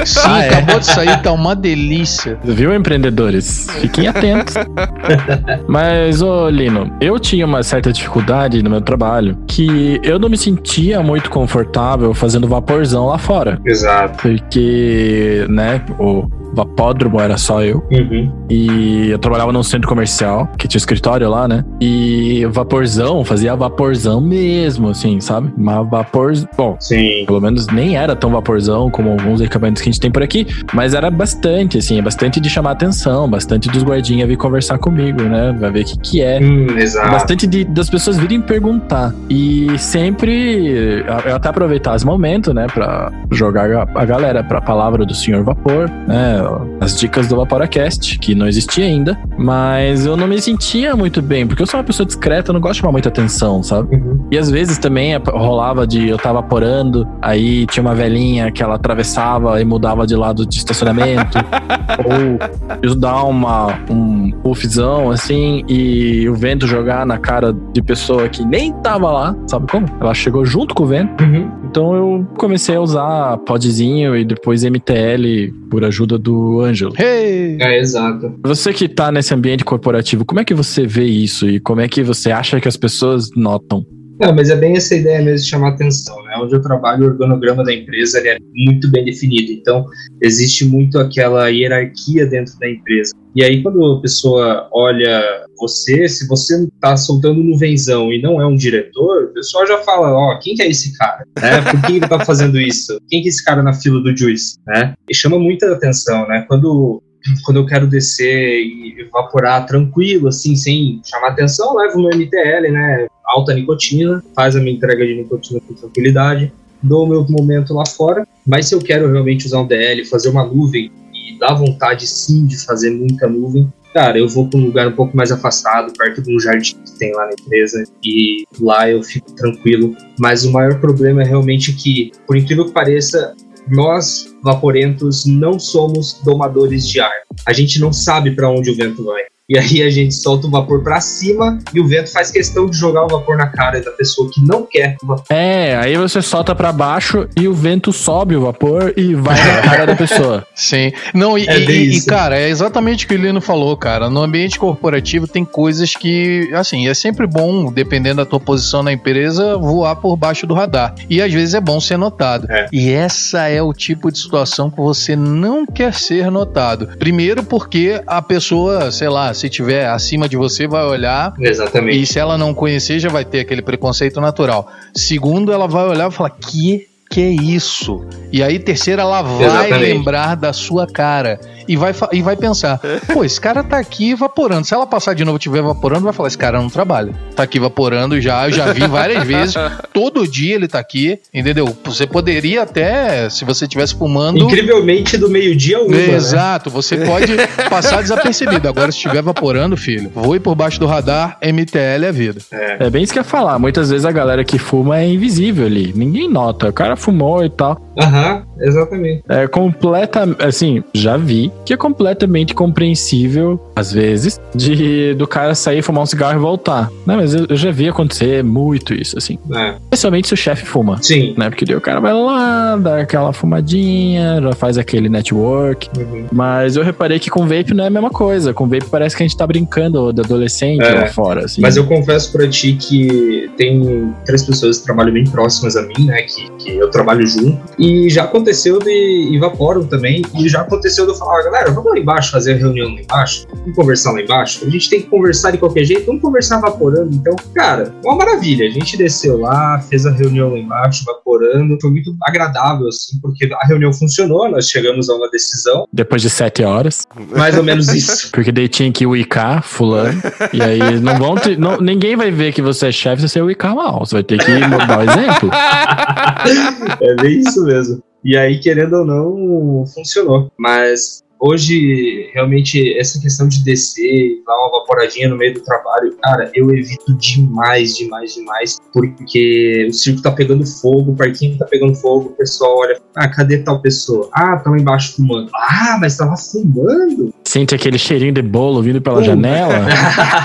Sim, ah, é? acabou de sair, tá uma delícia. Viu, empreendedores? Fiquem atentos *laughs* Mas, ô Lino, eu tinha uma certa dificuldade no meu trabalho que eu não me sentia muito confortável fazendo vaporzão lá fora. Exato. Porque, né, o Vapódromo era só eu. Uhum. E eu trabalhava num centro comercial, que tinha escritório lá, né? E vaporzão, fazia vaporzão mesmo, assim, sabe? Uma vapor. Bom, Sim. pelo menos nem era tão vaporzão como alguns equipamentos que a gente tem por aqui, mas era bastante, assim, bastante de chamar atenção, bastante dos guardinhas vir conversar comigo, né? Vai ver o que, que é. Hum, exato. Bastante de, das pessoas virem perguntar. E sempre eu até aproveitar esse momento, né, pra jogar a galera pra palavra do senhor vapor, né? As dicas do Vaporacast, que não existia ainda, mas eu não me sentia muito bem, porque eu sou uma pessoa discreta, eu não gosto de chamar muita atenção, sabe? Uhum. E às vezes também rolava de eu tava vaporando, aí tinha uma velhinha que ela atravessava e mudava de lado de estacionamento, *laughs* ou eu dar uma, um puffzão assim e o vento jogar na cara de pessoa que nem tava lá, sabe como? Ela chegou junto com o vento. Uhum Então eu comecei a usar podzinho e depois MTL por ajuda do Ângelo. Hey! É, exato. Você que tá nesse ambiente corporativo, como é que você vê isso e como é que você acha que as pessoas notam? Não, mas é bem essa ideia mesmo de chamar atenção, né? Onde eu trabalho, o organograma da empresa é muito bem definido. Então, existe muito aquela hierarquia dentro da empresa. E aí, quando a pessoa olha você, se você tá soltando nuvenzão e não é um diretor, o pessoal já fala, ó, quem que é esse cara? Né? Por que ele tá fazendo isso? Quem que é esse cara na fila do juice? Né? E chama muita atenção, né? Quando quando eu quero descer e evaporar tranquilo, assim, sem chamar atenção, levo meu MTL, né? Alta nicotina, faz a minha entrega de nicotina com tranquilidade, dou o meu momento lá fora. Mas se eu quero realmente usar um DL, fazer uma nuvem e dá vontade sim de fazer muita nuvem, cara, eu vou para um lugar um pouco mais afastado, perto de um jardim que tem lá na empresa, e lá eu fico tranquilo. Mas o maior problema é realmente que, por incrível que pareça, nós, vaporentos, não somos domadores de ar. A gente não sabe para onde o vento vai. E aí a gente solta o vapor para cima e o vento faz questão de jogar o vapor na cara da pessoa que não quer o vapor. É, aí você solta para baixo e o vento sobe o vapor e vai na cara da pessoa. *laughs* Sim. Não, e, É e- e, cara, é exatamente o que o Lino falou, cara. No ambiente corporativo tem coisas que, assim, é sempre bom, dependendo da tua posição na empresa, voar por baixo do radar. E às vezes é bom ser notado. É. E essa é o tipo de situação que você não quer ser notado. Primeiro porque a pessoa, sei lá, se tiver acima de você, vai olhar Exatamente. e se ela não conhecer, já vai ter aquele preconceito natural. Segundo, ela vai olhar e falar: que que é isso? E aí, terceiro, ela vai Exatamente. lembrar da sua cara e vai, e vai pensar: pô, esse cara tá aqui evaporando. Se ela passar de novo e estiver evaporando, vai falar: esse cara não trabalha. Tá aqui evaporando já, eu já vi várias vezes. *laughs* Todo dia ele tá aqui, entendeu? Você poderia até, se você estivesse fumando. Incrivelmente, do meio-dia a uma, né? Exato, você pode passar desapercebido. Agora, se estiver evaporando, filho, voe por baixo do radar, MTL é vida. É bem isso que eu ia falar. Muitas vezes a galera que fuma é invisível ali. Ninguém nota. O cara fumou e tal. Aham, exatamente. É completa, assim, já vi que é completamente compreensível, às vezes, de do cara sair, fumar um cigarro e voltar. Né? Mas eu, eu já vi acontecer muito isso, assim. É. Especialmente se o chefe fuma. Sim. Né? Porque daí o cara vai lá, dá aquela fumadinha, já faz aquele network. Uhum. Mas eu reparei que com vape não é a mesma coisa. Com vape parece que a gente tá brincando de adolescente É. lá fora, assim. Mas eu confesso pra ti que tem três pessoas que trabalham bem próximas a mim, né? Que, que eu trabalho junto. E já aconteceu de evaporam também. E já aconteceu de eu falar, galera, vamos lá embaixo fazer a reunião lá embaixo. Vamos conversar lá embaixo. A gente tem que conversar de qualquer jeito. Vamos conversar vaporando. Então, cara, uma maravilha. A gente desceu lá, fez a reunião lá embaixo, vaporando. Foi muito agradável, assim, porque a reunião funcionou. Nós chegamos a uma decisão. Depois de sete horas. Mais ou menos isso. *laughs* Porque daí tinha que o IK, fulano. e aí não vão te- não- ninguém vai ver que você é chefe se você é o IK mal. Você vai ter que dar o exemplo. *laughs* É bem isso mesmo. E aí, querendo ou não, funcionou. Mas hoje, realmente, essa questão de descer e dar uma vaporadinha no meio do trabalho, cara, eu evito demais, demais, demais. Porque o circo tá pegando fogo, o parquinho tá pegando fogo, o pessoal olha, ah, cadê tal pessoa? Ah, tá lá embaixo fumando. Ah, mas tava fumando? Sente aquele cheirinho de bolo vindo pela Uh. janela.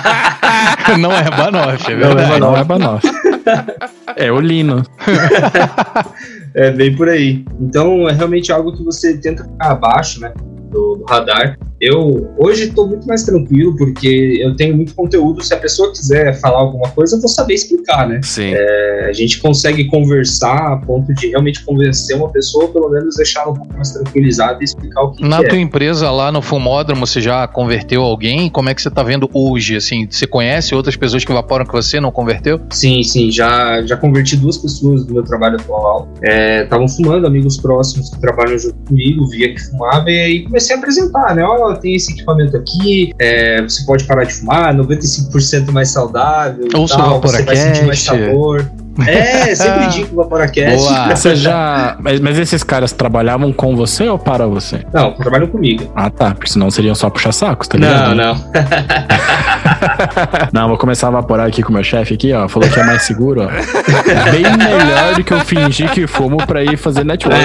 *laughs* Não é Banoff, é Não, verdade. não é Banoff. É o Lino. *laughs* É bem por aí. Então é realmente algo que você tenta ficar abaixo, né? Do, do radar. Eu hoje estou muito mais tranquilo porque eu tenho muito conteúdo. Se a pessoa quiser falar alguma coisa, eu vou saber explicar, né? Sim. É, a gente consegue conversar a ponto de realmente convencer uma pessoa, ou pelo menos deixá-la um pouco mais tranquilizada e explicar o que, Na que tua é. empresa lá no Fumódromo, você já converteu alguém? Como é que você tá vendo hoje? Assim, você conhece outras pessoas que evaporam que você não converteu? Sim, sim, já, já converti duas pessoas do meu trabalho atual. Estavam fumando, amigos próximos que trabalham junto comigo, via que fumava, e aí comecei a apresentar, né? Ó, tem esse equipamento aqui, é, você pode parar de fumar, 95% mais saudável, Ouça o tal, você vai sentir mais sabor. É, *laughs* sempre digo o Vaporacast. Boa. Você já. Mas, mas esses caras trabalhavam com você ou para você? Não, trabalham comigo. Ah, tá. Porque senão seriam só puxar sacos, tá ligado? Não, não. *laughs* Não, vou começar a vaporar aqui com o meu chefe aqui, ó. Falou que é mais seguro, ó. É bem melhor do que eu fingir que fumo pra ir fazer network.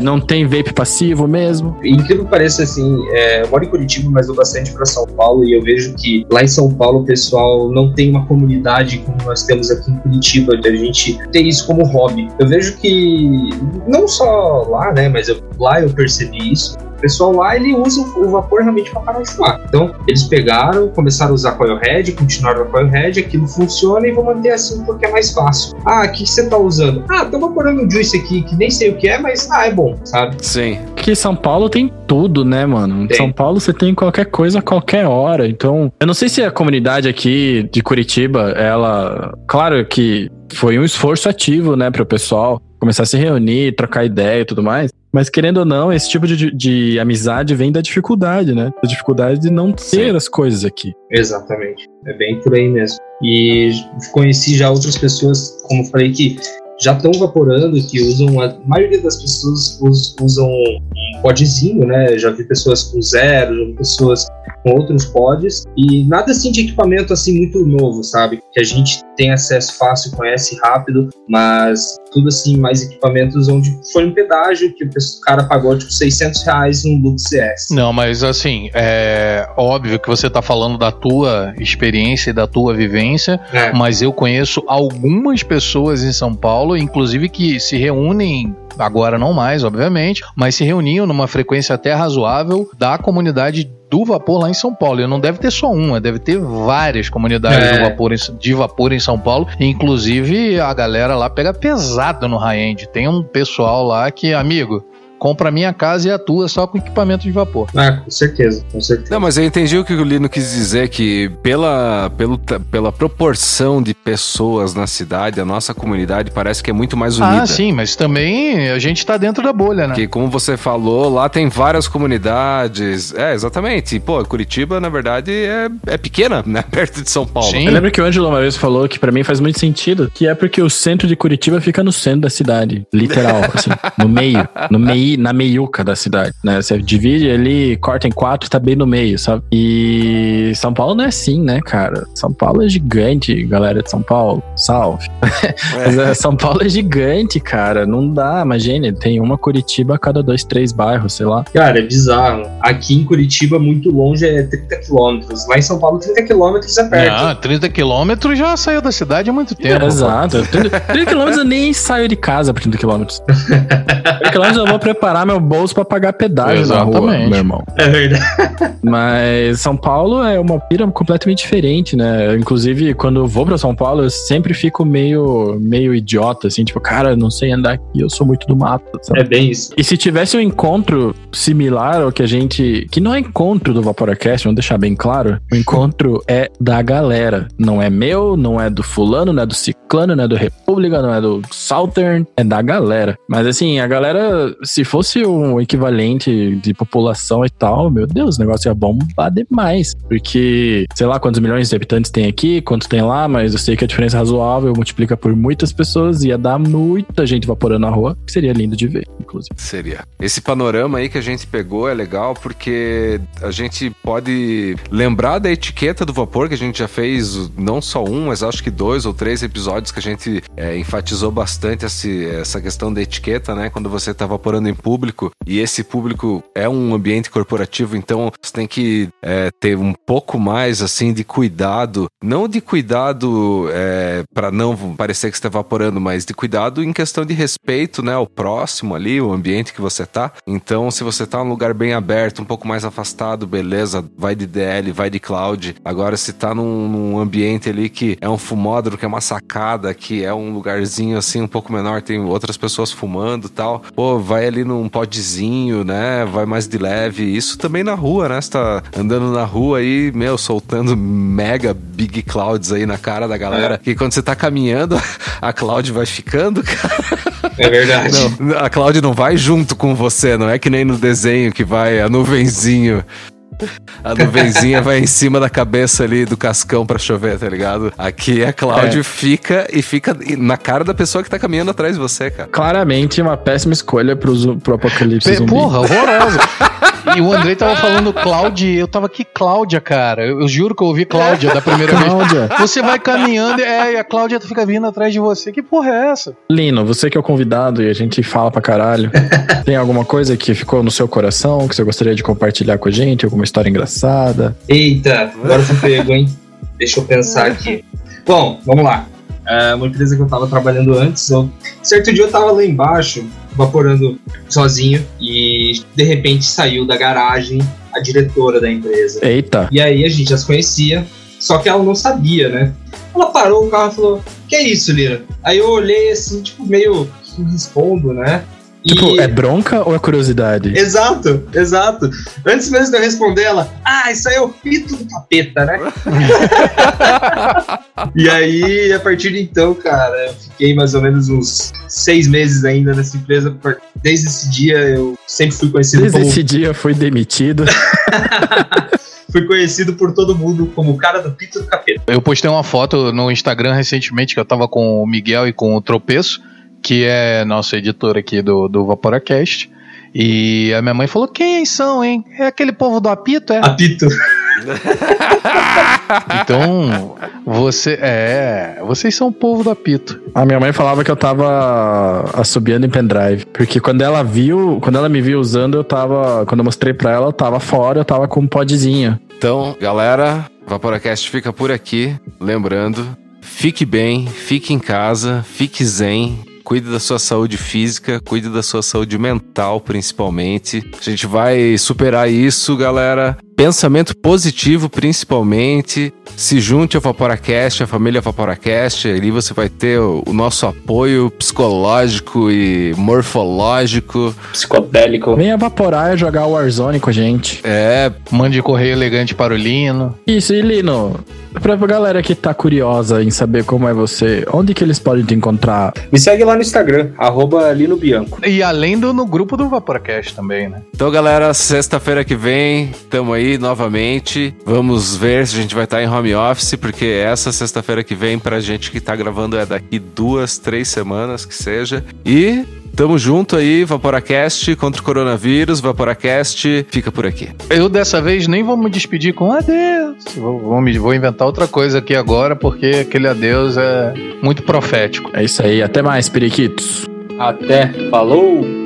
Não tem vape passivo mesmo. Incrível que pareça, assim, é, eu moro em Curitiba, mas vou bastante para São Paulo e eu vejo que lá em São Paulo o pessoal não tem uma comunidade como nós temos aqui em Curitiba, sabe? A gente ter isso como hobby. Eu vejo que não só lá, né, mas eu, lá eu percebi isso. O pessoal lá, ele usa o vapor realmente para parar de fumar. Então, eles pegaram, começaram a usar coil head, continuaram a coil head, aquilo funciona e vou manter assim porque é mais fácil. Ah, o que, que você tá usando? Ah, tô vaporando um juice aqui, que nem sei o que é, mas ah, é bom, sabe? Sim. Que São Paulo tem tudo, né, mano? Em Tem. São Paulo você tem qualquer coisa a qualquer hora. Então, eu não sei se a comunidade aqui de Curitiba, ela. Claro que foi um esforço ativo, né, para o pessoal começar a se reunir, trocar ideia e tudo mais. Mas querendo ou não, esse tipo de, de amizade vem da dificuldade, né? Da dificuldade de não ter Sim. as coisas aqui. Exatamente. É bem por aí mesmo. E conheci já outras pessoas, como eu falei, que já estão vaporando, que usam. A maioria das pessoas us- usam um podzinho, né? Já vi pessoas com zero, já vi pessoas com outros pods. E nada assim de equipamento assim muito novo, sabe? Que a gente tem acesso fácil, conhece rápido, mas tudo assim, mais equipamentos onde foi um pedágio que o cara pagou tipo 600 reais num Lux CS. Não, mas assim, é óbvio que você tá falando da tua experiência e da tua vivência, É. mas eu conheço algumas pessoas em São Paulo, inclusive que se reúnem agora não mais, obviamente, mas se reuniam numa frequência até razoável da comunidade do vapor lá em São Paulo. E não deve ter só uma, deve ter várias comunidades É. vapor em- de vapor em São Paulo. Inclusive, a galera lá pega pesado no high-end. Tem um pessoal lá que, amigo, compra a minha casa e a tua só com equipamento de vapor. Ah, com certeza, com certeza. Não, mas eu entendi o que o Lino quis dizer, que pela, pelo, pela proporção de pessoas na cidade, a nossa comunidade parece que é muito mais unida. Ah, sim, mas também a gente tá dentro da bolha, né? Que, como você falou, lá tem várias comunidades. É, exatamente. Pô, Curitiba, na verdade, é, é pequena, né? *laughs* Perto de São Paulo. Sim. Eu lembro que o Ângelo uma vez falou que pra mim faz muito sentido, que é porque o centro de Curitiba fica no centro da cidade, literal, *laughs* assim, no meio, no meio, na meiuca da cidade, né? Você divide ali, corta em quatro, tá bem no meio, sabe? E São Paulo não é assim, né, cara? São Paulo é gigante, galera de São Paulo, salve. *laughs* Mas, é, São Paulo é gigante, cara, não dá, imagine, tem uma Curitiba a cada dois, três bairros, sei lá. Cara, é bizarro. Aqui em Curitiba, muito longe, é 30 quilômetros. Lá em São Paulo, 30 quilômetros é perto. Ah, 30 quilômetros já saiu da cidade há muito tempo. Exato. 30 30 quilômetros eu nem saio de casa por 30 quilômetros. *laughs* 30 quilômetros eu vou preparar meu bolso pra pagar pedágio na rua, Exatamente. meu irmão. É verdade. *laughs* Mas São Paulo é uma pira completamente diferente, né? Inclusive, quando eu vou pra São Paulo, eu sempre fico meio, meio idiota, assim, tipo, cara, eu não sei andar aqui, eu sou muito do mato. sabe? É bem isso. E se tivesse um encontro similar ao que a gente. Que não é encontro do Vaporacast, vamos deixar bem claro. O encontro é da galera. Não é meu, não é do fulano, não é do ciclano, não é do República, não é do Southern. É da galera. Mas assim, a galera, se fosse um equivalente de população e tal, meu Deus, o negócio ia bombar demais. Porque, sei lá quantos milhões de habitantes tem aqui, quantos tem lá, mas eu sei que a diferença é razoável, multiplica por muitas pessoas, ia dar muita gente vaporando na rua, que seria lindo de ver, inclusive. Seria. Esse panorama aí que a gente pegou é legal porque a gente pode lembrar da etiqueta do vapor, que a gente já fez não só um, mas acho que dois ou três episódios que a gente é, enfatizou bastante esse- essa questão da etiqueta, né? Quando você tá vaporando em público e esse público é um ambiente corporativo, então você tem que é, ter um pouco mais assim de cuidado, não de cuidado é, para não parecer que está evaporando, mas de cuidado em questão de respeito, né, ao próximo ali, o ambiente que você tá. Então, se você tá num lugar bem aberto, um pouco mais afastado, beleza, vai de DL, vai de cloud. Agora, se tá num, num ambiente ali que é um fumódromo, que é uma sacada, que é um lugarzinho assim um pouco menor, tem outras pessoas fumando, e tal. Pô, vai ali num podzinho, né? Vai mais de leve. Isso também na rua, né? Você tá andando na rua aí, meu, soltando mega big clouds aí na cara da galera. Que quando você tá caminhando, *laughs* a cloud vai ficando, cara. É verdade. Não, a cloud não vai junto com você, não é que nem no desenho que vai a nuvenzinho. A nuvenzinha vai em cima da cabeça ali do cascão pra chover, tá ligado? Aqui a cloud É. fica e fica na cara da pessoa que tá caminhando atrás de você, cara. Claramente uma péssima escolha pro, pro apocalipse zumbi. Porra, horrorosa. *laughs* E o Andrei tava falando Cláudia, eu tava aqui Cláudia, cara. Eu, eu juro que eu ouvi Cláudia da primeira vez. Cláudia. Você vai caminhando é, e a Cláudia fica vindo atrás de você. Que porra é essa? Lino, você que é o convidado e a gente fala pra caralho. *laughs* Tem alguma coisa que ficou no seu coração que você gostaria de compartilhar com a gente? Alguma história engraçada? Eita, agora você pego, hein? Deixa eu pensar aqui. Bom, vamos lá. é uma empresa que eu tava trabalhando antes. Eu, certo dia eu tava lá embaixo, vaporando sozinho, e de repente saiu da garagem a diretora da empresa. Eita. E aí a gente já se conhecia, só que ela não sabia, né? Ela parou o carro e falou: Que é isso, Lira? Aí eu olhei assim, tipo, meio respondo, né? E- Tipo, é bronca ou é curiosidade? Exato, exato. Antes mesmo de eu responder ela, ah, isso aí é o pito do capeta, né? *laughs* e aí, a partir de então, cara, eu fiquei mais ou menos uns seis meses ainda nessa empresa. Desde esse dia eu sempre fui conhecido Desde como esse dia foi demitido. *laughs* fui conhecido por todo mundo como o cara do pito do capeta. Eu postei uma foto no Instagram recentemente que eu tava com o Miguel e com o Tropeço, que é nosso editor aqui do, do Vaporacast. E a minha mãe falou: quem são, hein? É aquele povo do apito, é? Apito. *laughs* Então, você. É. Vocês são o povo do apito. A minha mãe falava que eu tava assobiando em pendrive. Porque quando ela viu, quando ela me viu usando, eu tava. Quando eu mostrei pra ela, eu tava fora, eu tava com um podzinho. Então, galera, Vaporacast fica por aqui. Lembrando, fique bem, fique em casa, fique zen. Cuide da sua saúde física, cuide da sua saúde mental, principalmente. A gente vai superar isso, galera. Pensamento positivo, principalmente. Se junte ao Vaporacast, a família Vaporacast. Ali você vai ter o, nosso apoio psicológico e morfológico. Psicodélico. Vem evaporar e jogar Warzone com a gente. É, Mande correio elegante para o Lino. Isso, e Lino, pra galera que tá curiosa em saber como é você, onde que eles podem te encontrar? Me segue lá no Instagram, arroba Lino Bianco. E além do no grupo do Vaporacast também, né? Então, galera, sexta-feira que vem, tamo aí novamente. Vamos ver se a gente vai estar em home office, porque essa sexta-feira que vem, pra gente que tá gravando, é daqui duas, três semanas que seja. E tamo junto aí, Vaporacast contra o coronavírus. Vaporacast fica por aqui. Eu dessa vez nem vou me despedir com adeus. Vou, vou, me- vou inventar outra coisa aqui agora, porque aquele adeus é muito profético. É isso aí, até mais, periquitos. Até. Falou!